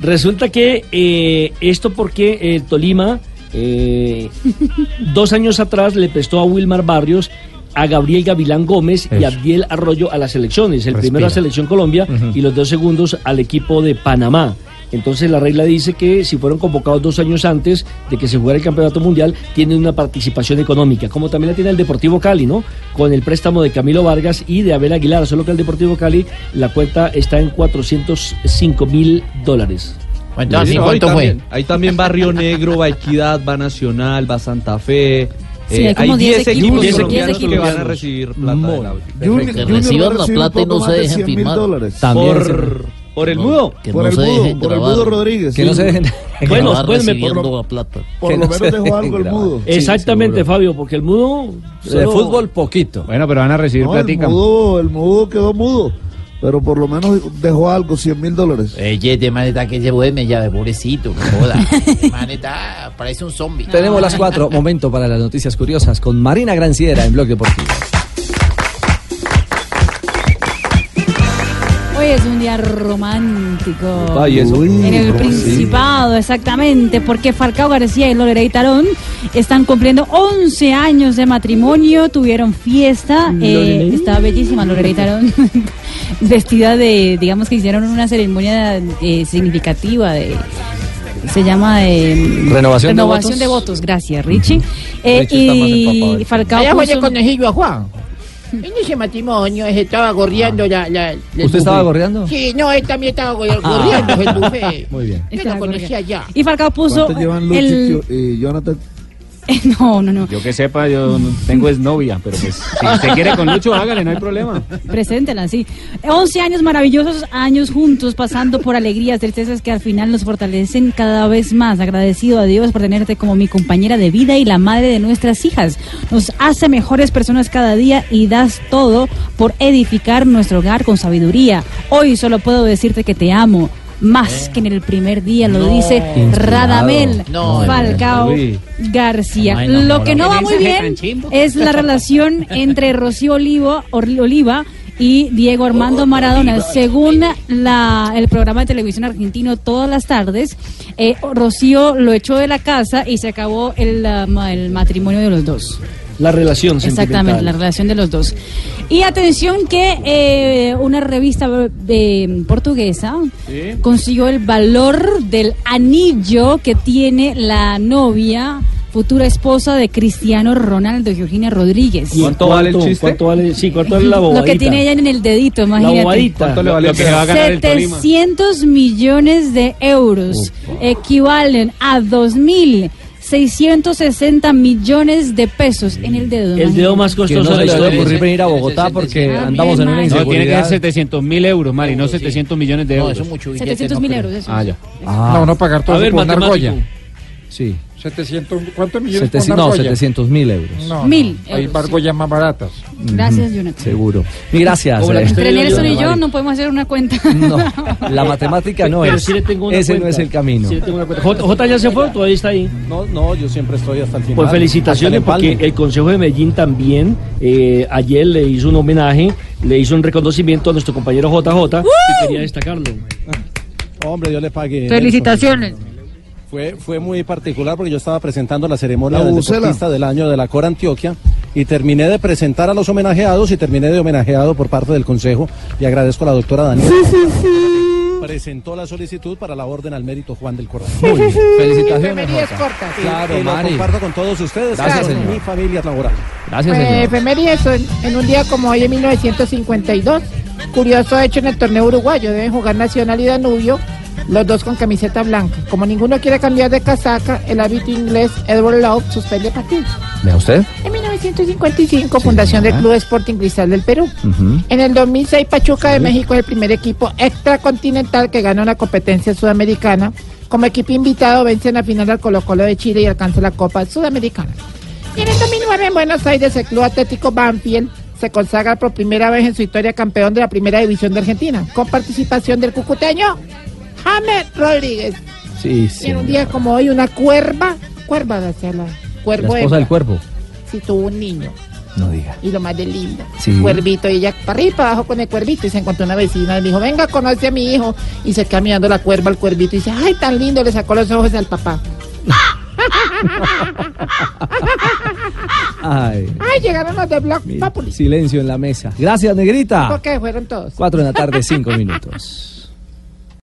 Resulta que eh, esto porque el Tolima eh, dos años atrás le prestó a Wilmar Barrios a Gabriel Gavilán Gómez y a Abdiel Arroyo a las selecciones. El Respira. primero a Selección Colombia y los dos segundos al equipo de Panamá. Entonces la regla dice que si fueron convocados dos años antes de que se jugara el campeonato mundial, tienen una participación económica, como también la tiene el Deportivo Cali, ¿no? Con el préstamo de Camilo Vargas y de Abel Aguilar, solo que el Deportivo Cali la cuenta está en 405 mil dólares. Sí, no, ahí, también, ahí también va Río Negro, va Equidad, va Nacional, va Santa Fe. Sí, Eh, hay como 10 10 equipos equipos, colombianos 10 que van a recibir plata de la Junior- FIFA. Junior va a recibir un poco más de 100 mil dólares. Por, por el mudo. por el mudo, por el mudo Rodríguez. Que no se dejen- Bueno, pues me por, la plata. Por lo menos dejó algo el mudo. Exactamente, Fabio, porque el mudo. De solo- fútbol poquito. Bueno, pero van a recibir No, el platica. mudo, el mudo quedó mudo. Pero por lo menos dejó algo, 100 mil dólares. Oye, este man está que se duerme ya de pobrecito, que joda. Este man está, parece un zombie. Tenemos las cuatro. Momento para las noticias curiosas con Marina Granciera en Blog Deportivo. Día romántico. Ay, eso. en el. Principado, exactamente, porque Falcao García y Lorelei Tarón están cumpliendo 11 años de matrimonio, tuvieron fiesta, eh, está bellísima Lorelei Tarón, vestida de, digamos que hicieron una ceremonia eh, significativa de... Se llama de ¿Renovación de renovación votos? de votos, gracias Richie. Eh, Richie y de Falcao puso- conejillo a Juan. En ese matrimonio se estaba gorreando la, la- el ¿Usted estaba buffet. gorreando? Sí, no, él también estaba gorre- gorreando el buffet. Muy bien. Yo Estaba lo conocía ya. Y Falcao puso ¿Cuánto llevan Luchi el... y Jonathan? No, no, no. Yo que sepa, yo tengo es novia, pero pues si usted quiere con Lucho, hágale, no hay problema. Preséntela, sí. 11 años maravillosos, años juntos, pasando por alegrías, tristezas que al final nos fortalecen cada vez más. Agradecido a Dios por tenerte como mi compañera de vida y la madre de nuestras hijas. Nos hace mejores personas cada día y das todo por edificar nuestro hogar con sabiduría. Hoy solo puedo decirte que te amo. Más que en el primer día, lo dice. Radamel No, Falcao. García. Lo que no. va ¿Qué muy bien es la relación entre Rocío Olivo, Oliva y Diego Armando Maradona. Según la, el programa de televisión argentino todas las tardes, eh, Rocío lo echó de la casa y se acabó el, ma- el matrimonio de los dos. La relación Exactamente, la relación de los dos. Y atención que eh, una revista eh, portuguesa consiguió el valor del anillo que tiene la novia, futura esposa de Cristiano Ronaldo, Georgina Rodríguez. ¿Y ¿Cuánto vale el chiste? ¿Cuánto vale, sí, cuánto vale la bobadita? Lo que tiene ella en el dedito, imagínate. bobadita. ¿Cuánto le vale? Lo que le va a ganar el Tolima. 700 millones de euros equivalen a 2.660 millones de pesos en el dedo. El dedo más costoso no de la historia. ocurrir venir a Bogotá porque Ah, andamos en una Mario. No, tiene que inseguridad. ser 700 mil euros, Mari, no 700 millones de No, euros. eso es mucho billete. 700 mil euros, eso. Ah, ya. No, no pagar todo A ver, por una argolla. Sí. 700, ¿Cuántos millones por 700, una no, argolla? 700 mil euros. No, Mil no, Hay euros, argollas más baratas. Gracias, Jonathan. Seguro. Y gracias. Como la eh. Entre Nelson y yo no podemos hacer una cuenta. No, la matemática no Pero es. sí le tengo una Ese no es el camino. Sí le tengo una cuenta. J, J ya se fue, o todavía está ahí. No, no, yo siempre estoy hasta el final. Pues felicitaciones porque el Consejo de Medellín también eh, ayer le hizo un homenaje, le hizo un reconocimiento a nuestro compañero JJ y quería destacarlo. Hombre, yo le pagué. Felicitaciones. Fue, fue muy particular porque yo estaba presentando la ceremonia La del deportista del año de la Cora Antioquia y terminé de presentar a los homenajeados y terminé de homenajeado por parte del Consejo y agradezco a la doctora Daniela. Presentó la solicitud para la orden al mérito Juan del Corral. Muy bien. Felicitaciones. Cortas. Claro, y lo Mari. comparto con todos ustedes, Gracias, con señor. mi familia laboral. Gracias, Pues, señor. efemérides son en un día como hoy en 1952. Curioso hecho en el torneo uruguayo. Deben jugar Nacional y Danubio, los dos con camiseta blanca. Como ninguno quiere cambiar de casaca, el árbitro inglés Edward Love suspende partido. ¿Vea usted? En 1955, fundación del Club Sporting Cristal del Perú. En el 2006, Pachuca de México es el primer equipo extracontinental que gana una competencia sudamericana. Como equipo invitado, vence en la final al Colo Colo de Chile y alcanza la Copa Sudamericana. Y en el 2009, en Buenos Aires, el Club Atlético Banfield se consagra por primera vez en su historia campeón de la primera división de Argentina, con participación del cucuteño James Rodríguez. Sí, Y en un día como hoy, una cuerva, cuerva de hacer la cuervo La esposa del cuerpo. sí tuvo un niño. No diga. Y lo más de lindo. Sí. Cuervito, y ella para arriba y para abajo con el cuervito. Y se encontró una vecina y le dijo, venga, conoce a mi hijo. Y se queda mirando la cuerva al cuervito y dice, ay, tan lindo, le sacó los ojos al papá. Ay, Ay, llegaron los de Block Populi. silencio en la mesa. Gracias, Negrita. ¿Por qué? Fueron todos. Cuatro de la tarde, cinco minutos.